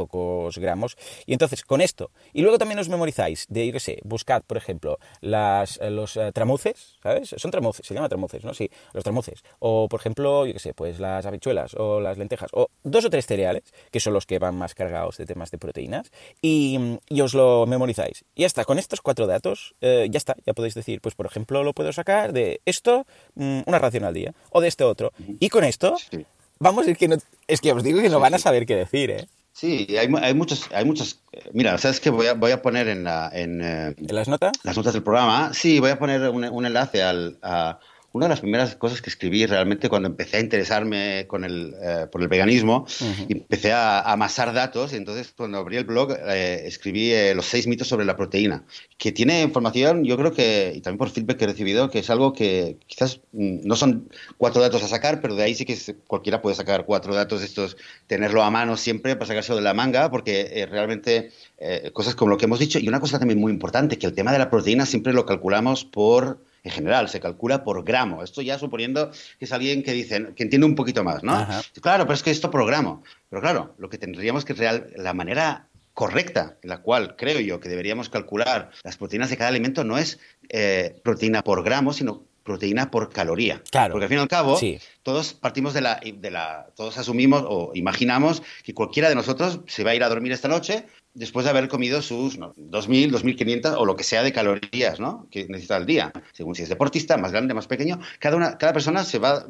gramos. Y entonces, con esto, y luego también os memorizáis de, yo qué sé, buscad, por ejemplo, las, eh, los eh, tramuces, ¿sabes? Son tramuces, se llama tramuces, ¿no? Sí, los tramuces. O, por ejemplo, yo qué sé, pues las habichuelas o las lentejas, o dos o tres cereales, que son los que van más cargados de temas de proteínas, y, y os lo memorizáis. Y ya está, con estos cuatro datos, eh, ya está, ya podéis decir, pues por ejemplo, lo puedo sacar de esto, mm, una ración al día, o de este otro. Y con esto, Sí. vamos ir que no, es que os digo que no van a saber qué decir, ¿eh? Sí, hay, hay muchos, hay muchos. Mira, sabes que voy a, voy a poner en la, en, eh, ¿En las notas? las notas del programa. Sí, voy a poner un, un enlace al, a una de las primeras cosas que escribí realmente cuando empecé a interesarme con el, eh, por el veganismo. Ujú. y empecé a, a amasar datos y entonces cuando abrí el blog eh, escribí eh, los seis mitos sobre la proteína, que tiene información, yo creo que, y también por feedback que he recibido, que es algo que quizás mm, no son cuatro datos a sacar, pero de ahí sí que cualquiera puede sacar cuatro datos estos, tenerlo a mano siempre para sacárselo de la manga, porque eh, realmente eh, cosas como lo que hemos dicho, y una cosa también muy importante, que el tema de la proteína siempre lo calculamos por en general, se calcula por gramo. Esto ya suponiendo que es alguien que dice, que entiende un poquito más, ¿no? Ajá. Claro, pero es que esto por gramo. Pero claro, lo que tendríamos que real, la manera correcta en la cual creo yo que deberíamos calcular las proteínas de cada alimento no es eh, proteína por gramo, sino proteína por caloría. Claro. Porque al fin y al cabo, Sí. todos partimos de la, de la, todos asumimos o imaginamos que cualquiera de nosotros se va a ir a dormir esta noche después de haber comido sus no, 2.000, 2.500 o lo que sea de calorías, ¿no? Que necesita al día. Según si es deportista, más grande, más pequeño, cada una, cada persona se va,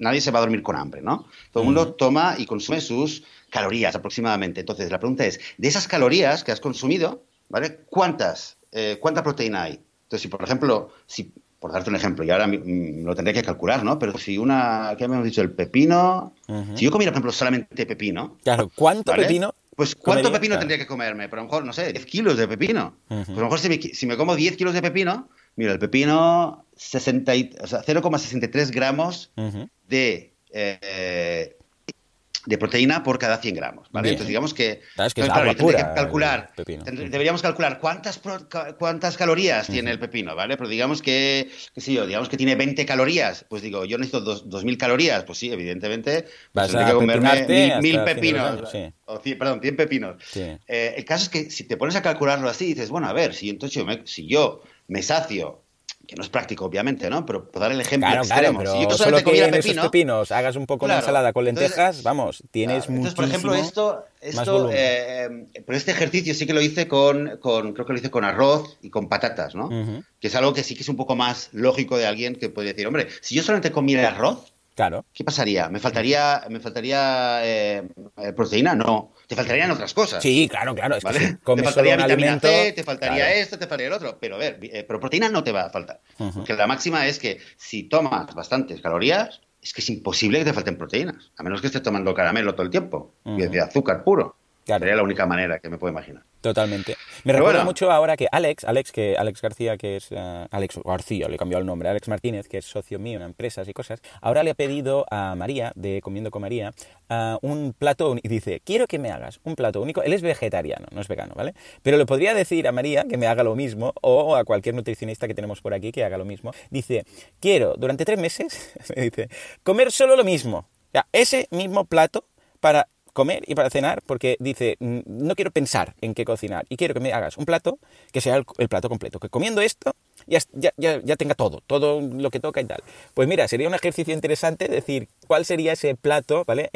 nadie se va a dormir con hambre, ¿no? Todo el mundo toma y consume sus calorías aproximadamente. Entonces, la pregunta es, de esas calorías que has consumido, ¿vale? ¿Cuántas, eh, cuánta proteína hay? Entonces, si por ejemplo, si por darte un ejemplo, y ahora mm, lo tendría que calcular, ¿no? Pero si una, ¿qué hemos dicho? El pepino. Si yo comiera, por ejemplo, solamente pepino, Claro, ¿cuánto ¿Vale? pepino? Pues ¿cuánto comería? pepino Claro. tendría que comerme? Pero a lo mejor, no sé, 10 kilos de pepino. Ujú. Pues a lo mejor si me, si me como 10 kilos de pepino, Mira, el pepino, 60 y- o sea, 0,63 gramos Ujú. de, eh, de proteína por cada 100 gramos, ¿vale? Bien. Entonces digamos que... Claro, es que es tendría pura, que calcular, deberíamos calcular cuántas, pro- cuántas calorías tiene el pepino, ¿vale? Pero digamos que, qué sé yo, digamos que tiene 20 calorías, pues digo, yo necesito dos- 2.000 calorías, pues sí, evidentemente, pues tendré que comerme pepinarte mil, hasta mil fin de los pepinos, años, sí. o cien- perdón, 100 pepinos. Sí. Eh, el caso es que si te pones a calcularlo así, dices, bueno, a ver, si entonces yo me, si yo me sacio, que no es práctico, obviamente, ¿no? Pero por dar el ejemplo Claro, extremo, si yo solo que comiera en pepino, esos pepinos hagas un poco Claro, ensalada con entonces- lentejas, vamos, tienes Entonces, por ejemplo, esto, esto eh, pero este ejercicio sí que lo hice con, con, creo que lo hice con arroz y con patatas, ¿no? Que es algo que sí que es un poco más lógico de alguien que puede decir, hombre, si yo solamente comiera arroz, Claro. ¿qué pasaría? ¿Me faltaría, me faltaría eh, eh, proteína? No, te faltarían otras cosas. Sí, claro, claro. Es que ¿Vale? si te solo faltaría vitamina alimento, C, te faltaría claro. esto, te faltaría el otro. Pero a ver, eh, pero proteína no te va a faltar. Porque la máxima es que si tomas bastantes calorías, es que es imposible que te falten proteínas. A menos que estés tomando caramelo todo el tiempo. Ujú. Y de azúcar puro. Claro. Sería la única manera que me puedo imaginar. Totalmente. Me Pero recuerda bueno. mucho ahora que Alex, Alex, que Alex García, que es eh, Alex García, le he cambiado el nombre, Alex Martínez, que es socio mío en empresas y cosas, ahora le ha pedido a María, de Comiendo con María, ah, un plato y dice, quiero que me hagas un plato único. Él es vegetariano, no es vegano, ¿vale? Pero le podría decir a María que me haga lo mismo o a cualquier nutricionista que tenemos por aquí que haga lo mismo. Dice, quiero durante tres meses, me dice, comer solo lo mismo. O sea, ese mismo plato para comer y para cenar porque dice, "Mm, no quiero pensar en qué cocinar y quiero que me hagas un plato que sea el, el plato completo, que comiendo esto ya, ya, ya, tenga todo, todo lo que toca y tal. Pues mira, sería un ejercicio interesante decir cuál sería ese plato, ¿vale?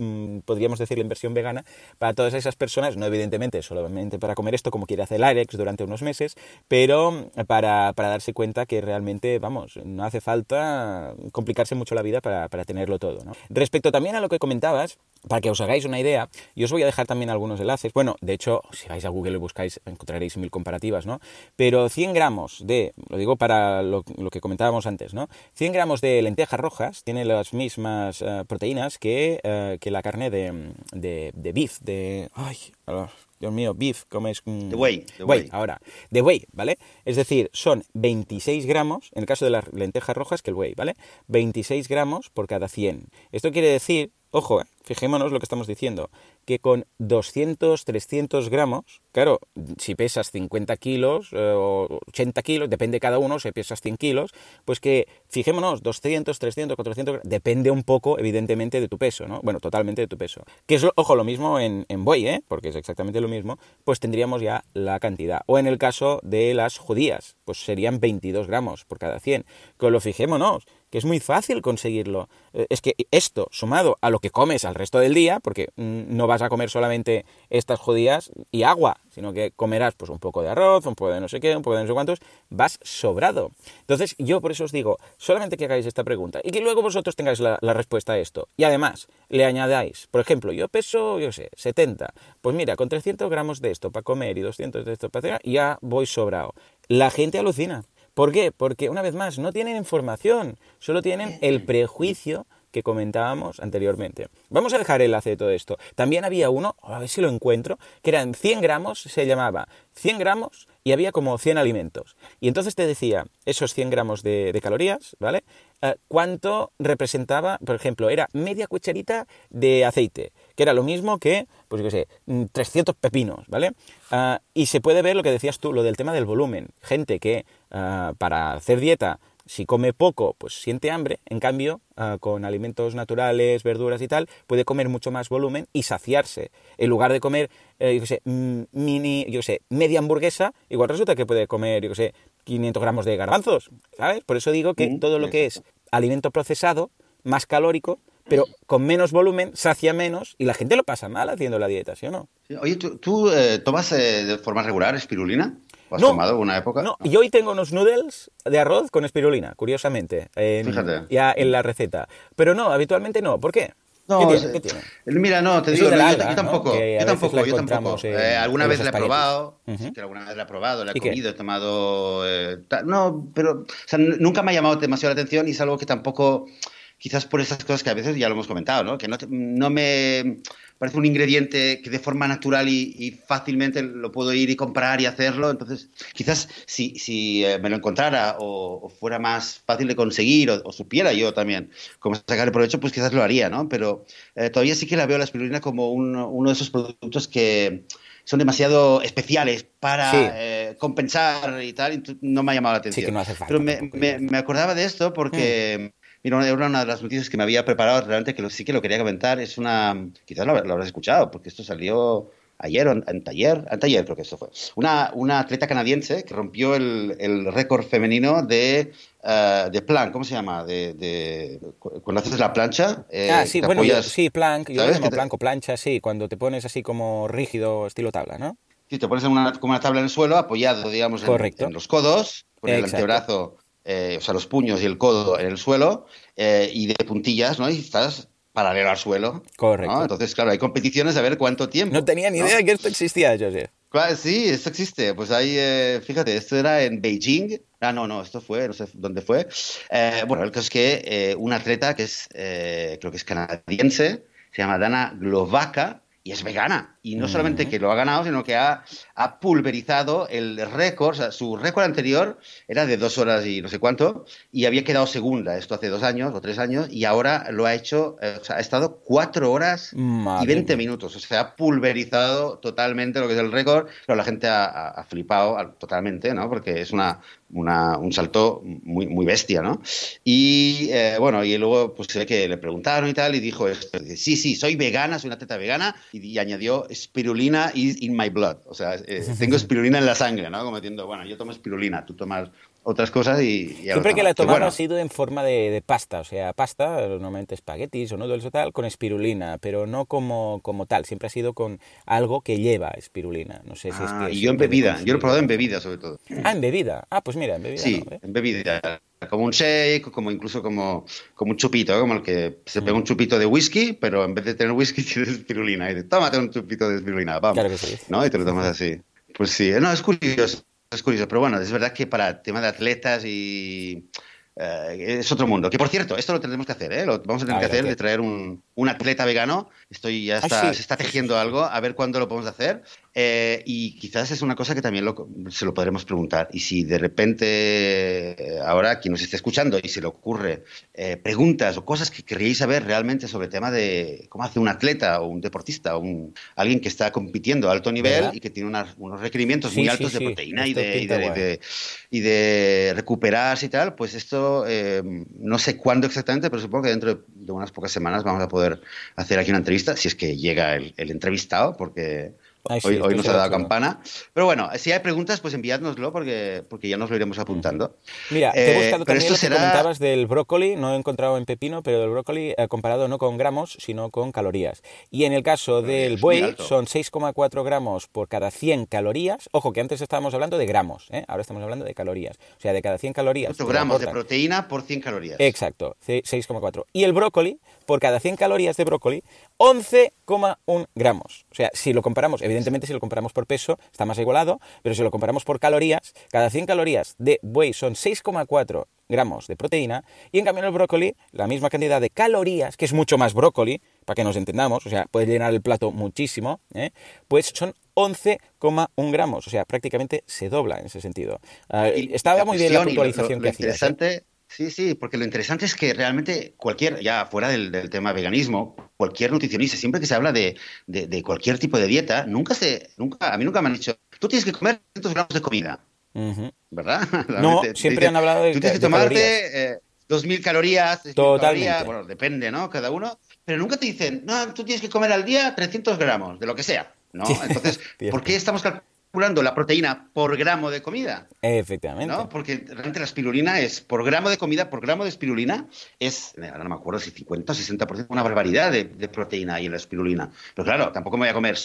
Mm, podríamos decirlo en versión vegana, para todas esas personas, no evidentemente solamente para comer esto como quiere hacer Alex durante unos meses, pero para, para darse cuenta que realmente, vamos, no hace falta complicarse mucho la vida para, para tenerlo todo. Respecto también a lo que comentabas, para que os hagáis una idea, yo os voy a dejar también algunos enlaces. Bueno, de hecho, si vais a Google y buscáis, encontraréis mil comparativas, ¿no? Pero 100 gramos de, lo digo para lo, lo que comentábamos antes, ¿no? 100 gramos de lentejas rojas tiene las mismas eh, proteínas que, eh, que la carne de, de, de beef, de... Ay, ah, Dios mío, beef, ¿cómo es? Mm, De whey, de whey. ahora, de whey, ¿vale? Es decir, son 26 gramos, en el caso de las lentejas rojas, que el whey, ¿vale? 26 gramos por cada 100. Esto quiere decir, ojo, eh, fijémonos lo que estamos diciendo, que con 200, 300 gramos, claro, si pesas 50 kilos eh, o 80 kilos, depende cada uno, si pesas 100 kilos, pues que fijémonos, 200, 300, 400, gra- depende un poco, evidentemente, de tu peso, ¿no? Bueno, totalmente de tu peso. Que es, ojo, lo mismo en, en buey, ¿eh? Porque es exactamente lo mismo, pues tendríamos ya la cantidad. O en el caso de las judías, pues serían 22 gramos por cada 100. Que lo fijémonos, que es muy fácil conseguirlo. Eh, Es que esto, sumado a lo que comes al resto del día, porque mm, no vas a comer solamente estas judías y agua, sino que comerás pues un poco de arroz, un poco de no sé qué, un poco de no sé cuántos, vas sobrado. Entonces, yo por eso os digo, solamente que hagáis esta pregunta y que luego vosotros tengáis la, respuesta a esto. Y además, le añadáis, por ejemplo, yo peso, yo sé, 70. Pues mira, con 300 gramos de esto para comer y 200 de esto para cenar, ya voy sobrado. La gente alucina. ¿Por qué? Porque, una vez más, no tienen información, solo tienen el prejuicio que comentábamos anteriormente. Vamos a dejar el enlace de todo esto. También había uno, a ver si lo encuentro, que eran 100 gramos, se llamaba 100 gramos y había como 100 alimentos. Y entonces te decía esos 100 gramos de, de calorías, ¿vale? Eh, ¿Cuánto representaba, por ejemplo, era media cucharita de aceite, que era lo mismo que, pues yo qué sé, mm, 300 pepinos, ¿vale? Ah, y se puede ver lo que decías tú, lo del tema del volumen. Gente que ah, para hacer dieta si come poco, pues siente hambre, en cambio, ah, con alimentos naturales, verduras y tal, puede comer mucho más volumen y saciarse. En lugar de comer, eh, yo qué sé, mm, mini, yo qué sé, media hamburguesa, igual resulta que puede comer, yo qué sé, 500 gramos de garbanzos, ¿sabes? Por eso digo que Mm, todo lo que es alimento procesado, más calórico, pero con menos volumen, sacia menos y la gente lo pasa mal haciendo la dieta, ¿sí o no? Oye, ¿tú, tú, eh, tomas eh, de forma regular espirulina? ¿O has No. tomado una época? No, y hoy tengo unos noodles de arroz con espirulina, curiosamente, en- Fíjate. ya en la receta. Pero no, habitualmente no. ¿Por qué? No, ¿Qué tiene? es- ¿Qué tiene? Mira, no, te Eso digo, no, yo, yo ¿no? tampoco, yo tampoco, yo tampoco. Eh, alguna vez la he probado, Ujú. sí que alguna vez la he probado, la he comido, he tomado... eh, no, pero o sea, n- nunca me ha llamado demasiado la atención y es algo que tampoco quizás por esas cosas que a veces ya lo hemos comentado, ¿no? Que no, no me parece un ingrediente que de forma natural y, fácilmente lo puedo ir y comprar y hacerlo. Entonces, quizás si, si eh, me lo encontrara o, fuera más fácil de conseguir o, supiera yo también cómo sacar el provecho, pues quizás lo haría, ¿no? Pero eh, todavía sí que la veo la espirulina como uno de esos productos que son demasiado especiales para eh, compensar y tal, y no me ha llamado la atención. Sí que no hace falta. Pero me, me, acordaba de esto porque... Mm. Mira, era una de las noticias que me había preparado realmente que sí que lo quería comentar. Es una, quizás lo, habrás escuchado, porque esto salió ayer o en, taller, taller creo que eso fue. Una, una atleta canadiense que rompió el, el récord femenino de, uh, de plank, ¿cómo se llama? De, de cuando haces la plancha. Eh, ah, sí, bueno, sí, plank, yo lo llamo plank o plancha, sí, cuando te pones así como rígido, estilo tabla, ¿no? Sí, te pones en una, como una tabla en el suelo, apoyado, digamos, en, en los codos, con el antebrazo eh, o sea, los puños y el codo en el suelo eh, y de puntillas, ¿no? Y estás paralelo al suelo. Correcto. Entonces, claro, hay competiciones a ver cuánto tiempo. No tenía ni idea que esto existía, José. Claro, sí, esto existe. Pues ahí, eh, fíjate, esto era en Beijing. Ah, no, no, esto fue, no sé dónde fue. bueno, el caso es que un atleta que es, creo que es canadiense, se llama Dana Glovaca, y es vegana. Y no solamente que lo ha ganado, sino que ha, ha pulverizado el récord. O sea, su récord anterior era de dos horas y no sé cuánto, y había quedado segunda, esto hace dos años o tres años, y ahora lo ha hecho, eh, o sea, ha estado cuatro horas y veinte minutos. O sea, ha pulverizado totalmente lo que es el récord. Pero la gente ha, flipado totalmente, ¿no? Porque es una, una, un salto muy, muy bestia, ¿no? Y eh, bueno, y luego pues se ve que le preguntaron y tal, y dijo esto, sí, sí, soy vegana, soy una teta vegana, y, añadió espirulina is in my blood, o sea, eh, tengo espirulina en la sangre, ¿no? Como diciendo, bueno, yo tomo espirulina, tú tomas otras cosas y... Siempre que la he tomado ha sido en forma de, pasta, o sea, pasta, normalmente espaguetis o noodles o tal, con espirulina, pero no como, como tal, siempre ha sido con algo que lleva espirulina, no sé si es ah, que... Y yo en bebida, yo lo he probado en bebida sobre todo. Ah, en bebida, ah, pues mira, en bebida. Sí, ¿eh? en bebida, como un shake, como incluso como, como un chupito, como el que se pega un chupito de whisky, pero en vez de tener whisky tienes espirulina, y dices, tómate un chupito de espirulina, vamos, claro que sí. ¿no? Y te lo tomas así. Pues sí, no, es curioso es curioso, pero bueno, es verdad que para el tema de atletas y eh, es otro mundo. Que por cierto, esto lo tendremos que hacer, ¿eh? Lo vamos a tener que hacer, de traer un, un, atleta vegano. Estoy ya está, se está tejiendo algo, a ver cuándo lo podemos hacer. Eh, y quizás es una cosa que también se lo podremos preguntar. Y si de repente, eh, ahora quien nos esté escuchando y se le ocurre eh, preguntas o cosas que queríais saber realmente sobre el tema de cómo hace un atleta o un deportista o un, alguien que está compitiendo a alto nivel y que tiene unos requerimientos muy altos de proteína y de, y, de, recuperarse y tal, pues esto no sé cuándo exactamente, pero supongo que dentro de unas pocas semanas vamos a poder hacer aquí una entrevista, si es que llega el entrevistado, porque hoy, hoy nos ha dado campana. Pero bueno, si hay preguntas, pues enviádnoslo porque, porque ya nos lo iremos apuntando. Mira, te he eh, buscado también lo que comentabas del brócoli, no he encontrado en pepino, pero del brócoli eh, comparado no con gramos, sino con calorías. Y en el caso del buey, son 6,4 gramos por cada 100 calorías. Ojo, que antes estábamos hablando de gramos, ¿eh? ahora estamos hablando de calorías. O sea, de cada 100 calorías. 8 gramos de proteína por 100 calorías. Exacto, 6,4. Y el brócoli, por cada 100 calorías de brócoli, 11,1 gramos. O sea, si lo comparamos, evidentemente si lo comparamos por peso está más igualado, pero si lo comparamos por calorías, cada 100 calorías de buey son 6,4 gramos de proteína y en cambio en el brócoli la misma cantidad de calorías, que es mucho más brócoli, para que nos entendamos, o sea, puede llenar el plato muchísimo, ¿eh? pues son 11,1 gramos, o sea, prácticamente se dobla en ese sentido. Ah, estaba muy bien la puntualización que hacía. ¿eh? Sí, sí, porque lo interesante es que realmente cualquier, ya fuera del, tema veganismo, cualquier nutricionista, siempre que se habla de, cualquier tipo de dieta, nunca se, nunca, a mí nunca me han dicho, tú tienes que comer 200 gramos de comida, ¿verdad? no, siempre han hablado de Tú tienes que tomarte eh, 2.000 calorías, Totalmente. bueno, depende, ¿no? Cada uno, pero nunca te dicen, no, tú tienes que comer al día 300 gramos, de lo que sea, ¿no? Entonces, ¿por qué estamos calculando? Calculando la proteína por gramo de comida. Efectivamente. ¿no? Porque realmente la espirulina es, por gramo de comida, por gramo de espirulina, es, ahora no me acuerdo si 50 o 60%, una barbaridad de, proteína ahí en la espirulina. Pero claro, tampoco me voy a comer,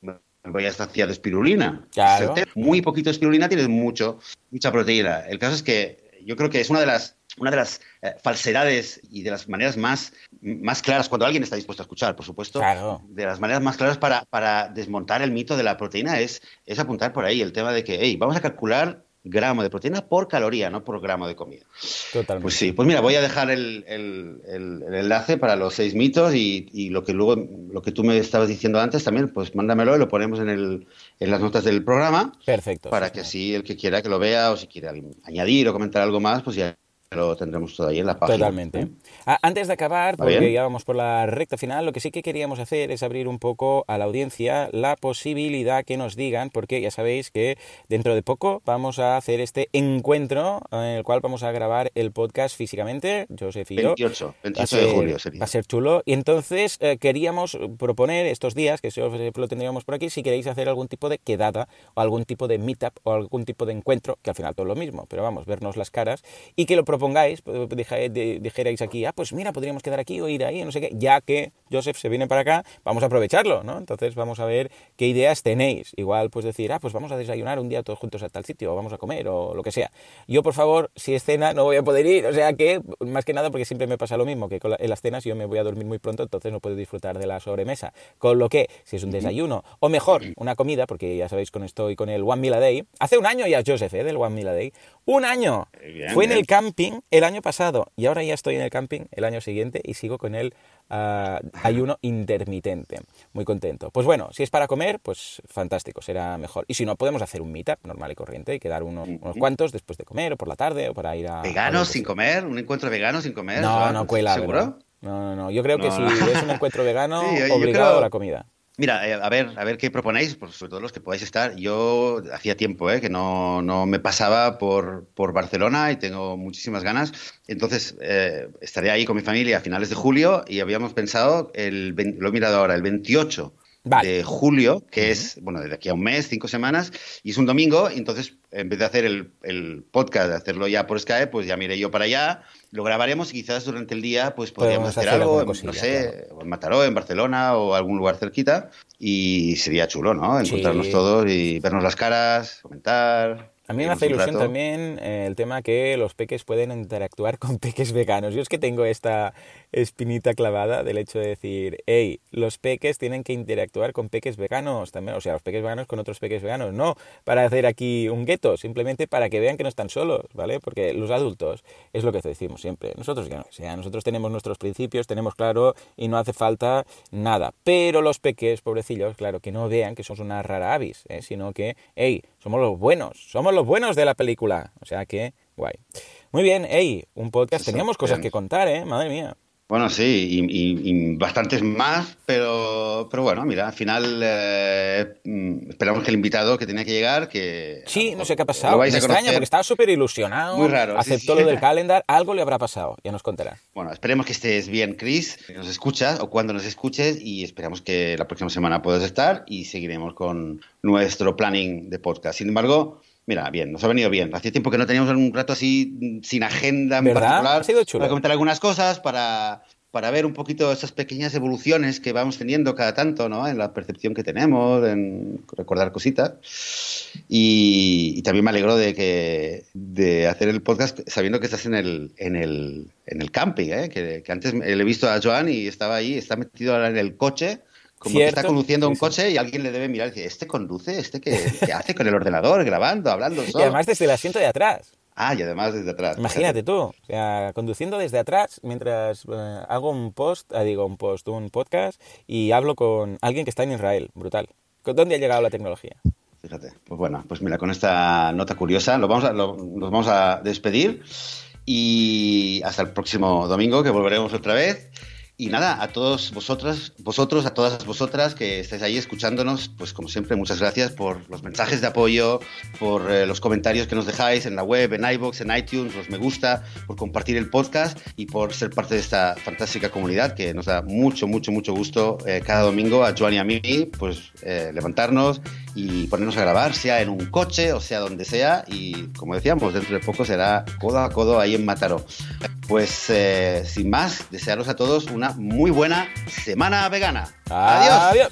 me voy a estar de espirulina. Claro. Muy poquito de espirulina tienes mucho, mucha proteína. El caso es que yo creo que es una de las una de las eh, falsedades y de las maneras más, más claras, cuando alguien está dispuesto a escuchar, por supuesto, de las maneras más claras para, para, desmontar el mito de la proteína es, es apuntar por ahí el tema de que, hey, vamos a calcular gramo de proteína por caloría, no por gramo de comida. Totalmente. Pues sí, pues mira, voy a dejar el, el- el- el enlace para los seis mitos y, y lo que luego, lo que tú me estabas diciendo antes también, pues mándamelo y lo ponemos en, el, en las notas del programa Perfecto. para sí, que sí. así el que quiera que lo vea o si quiere añadir o comentar algo más, pues ya lo tendremos todo ahí en la página. Totalmente. Antes de acabar, ¿Va porque ya vamos por la recta final, lo que sí que queríamos hacer es abrir un poco a la audiencia la posibilidad que nos digan, porque ya sabéis que dentro de poco vamos a hacer este encuentro en el cual vamos a grabar el podcast físicamente, Joseph y yo. 28, Va a 28 de ser- julio sería. Va a ser chulo. Y entonces eh, queríamos proponer estos días, que lo tendríamos por aquí, si queréis hacer algún tipo de quedada o algún tipo de meetup o algún tipo de encuentro, que al final todo es lo mismo, pero vamos, vernos las caras y que lo propongáis, pues, de- dijerais aquí, ah, pues mira, podríamos quedar aquí o ir ahí, no sé qué, ya que Joseph se viene para acá, vamos a aprovecharlo, ¿no? Entonces vamos a ver qué ideas tenéis. Igual, pues decir, ah, pues vamos a desayunar un día todos juntos a tal sitio, o vamos a comer, o lo que sea. Yo, por favor, si es cena, no voy a poder ir, o sea que, más que nada, porque siempre me pasa lo mismo, que con la- en las cenas yo me voy a dormir muy pronto, entonces no puedo disfrutar de la sobremesa. Con lo que, si es un desayuno, o mejor, una comida, porque ya sabéis con esto y con el One Meal a Day, hace un año ya, Joseph, ¿eh? del One Meal a Day, un año. Bien, Fue en el camping el año pasado y ahora ya estoy en el camping el año siguiente y sigo con el ah, ayuno intermitente. Muy contento. Pues bueno, si es para comer, pues fantástico, será mejor. Y si no, podemos hacer un meetup normal y corriente y quedar unos, unos cuantos después de comer o por la tarde o para ir a... ¿Veganos sin comer? ¿Un encuentro vegano sin comer? No, no cuela. ¿Seguro? ¿verdad? No, no, no. Yo creo que si no. es un encuentro vegano, Sí, yo- yo obligado creo- a la comida. Mira, eh, a ver, a ver qué proponéis, pues sobre todo los que podáis estar. Yo hacía tiempo eh, que no, no me pasaba por, por Barcelona y tengo muchísimas ganas. Entonces, eh, estaré ahí con mi familia a finales de julio y habíamos pensado, el, lo he mirado ahora, el 28 Vale. de julio, que es, bueno, de aquí a un mes, cinco semanas, y es un domingo, y entonces, en vez de hacer el, el podcast, de hacerlo ya por Skype, pues ya miré yo para allá, lo grabaremos y quizás durante el día, pues podríamos hacer, hacer algo, no sé, o en Mataró, en Barcelona o algún lugar cerquita, y sería chulo, ¿no? Sí. Encontrarnos todos y vernos las caras, comentar. A mí me hace ilusión rato. también eh, el tema que los peques pueden interactuar con peques veganos. Yo es que tengo esta espinita clavada del hecho de decir, hey, los peques tienen que interactuar con peques veganos también, o sea, los peques veganos con otros peques veganos, no para hacer aquí un gueto, simplemente para que vean que no están solos, ¿vale? Porque los adultos, es lo que decimos siempre, nosotros que no, o sea, nosotros tenemos nuestros principios, tenemos claro y no hace falta nada, pero los peques, pobrecillos, claro, que no vean que somos una rara avis, ¿eh? sino que, hey, somos los buenos, somos los buenos de la película, o sea que, guay. Muy bien, hey, un podcast, teníamos cosas que contar, ¿eh? Madre mía. Bueno, sí, y, y- y bastantes más, pero, pero bueno, mira, al final eh, esperamos que el invitado que tenía que llegar, que... Sí, no sé qué ha pasado. Me extraña porque estaba súper ilusionado. Muy raro, sí, Aceptó sí. lo del calendar. Algo le habrá pasado. Ya nos contará. Bueno, esperemos que estés bien, Chris, que nos escuchas o cuando nos escuches y esperamos que la próxima semana puedas estar y seguiremos con nuestro planning de podcast. Sin embargo, mira, bien, nos ha venido bien. Hacía tiempo que no teníamos un rato así mm, sin agenda en ¿Verdad? particular Ha sido chulo. para comentar algunas cosas, para, para ver un poquito esas pequeñas evoluciones que vamos teniendo cada tanto, ¿no? En la percepción que tenemos, en recordar cositas. Y, y también me alegro de que de hacer el podcast sabiendo que estás en el, en el, en el camping, ¿eh? que, que antes le he visto a Joan y estaba ahí, está metido ahora en el coche, como que está conduciendo un coche y alguien le debe mirar y decir, ¿este conduce? ¿Este qué, qué hace con el ordenador, grabando, hablando? Y solo?". además desde el asiento de atrás. Ah, y además desde atrás. Imagínate tú. O sea, conduciendo desde atrás mientras eh, hago un post, ah, digo un post, un podcast y hablo con alguien que está en Israel. Brutal. ¿Dónde ha llegado la tecnología? Fíjate, pues bueno, pues mira, con esta nota curiosa lo vamos a, lo- nos vamos a despedir y hasta el próximo domingo que volveremos otra vez. Y nada, a todos vosotras, vosotros, a todas vosotras que estáis ahí escuchándonos, pues como siempre, muchas gracias por los mensajes de apoyo, por eh, los comentarios que nos dejáis en la web, en iBox, en iTunes, los me gusta, por compartir el podcast y por ser parte de esta fantástica comunidad que nos da mucho, mucho, mucho gusto eh, cada domingo a Joan y a mí, pues eh, levantarnos y ponernos a grabar, sea en un coche o sea donde sea. Y como decíamos, dentro de poco será codo a codo ahí en Mataró. Pues eh, sin más, desearos a todos una muy buena semana vegana. Adiós. Adiós.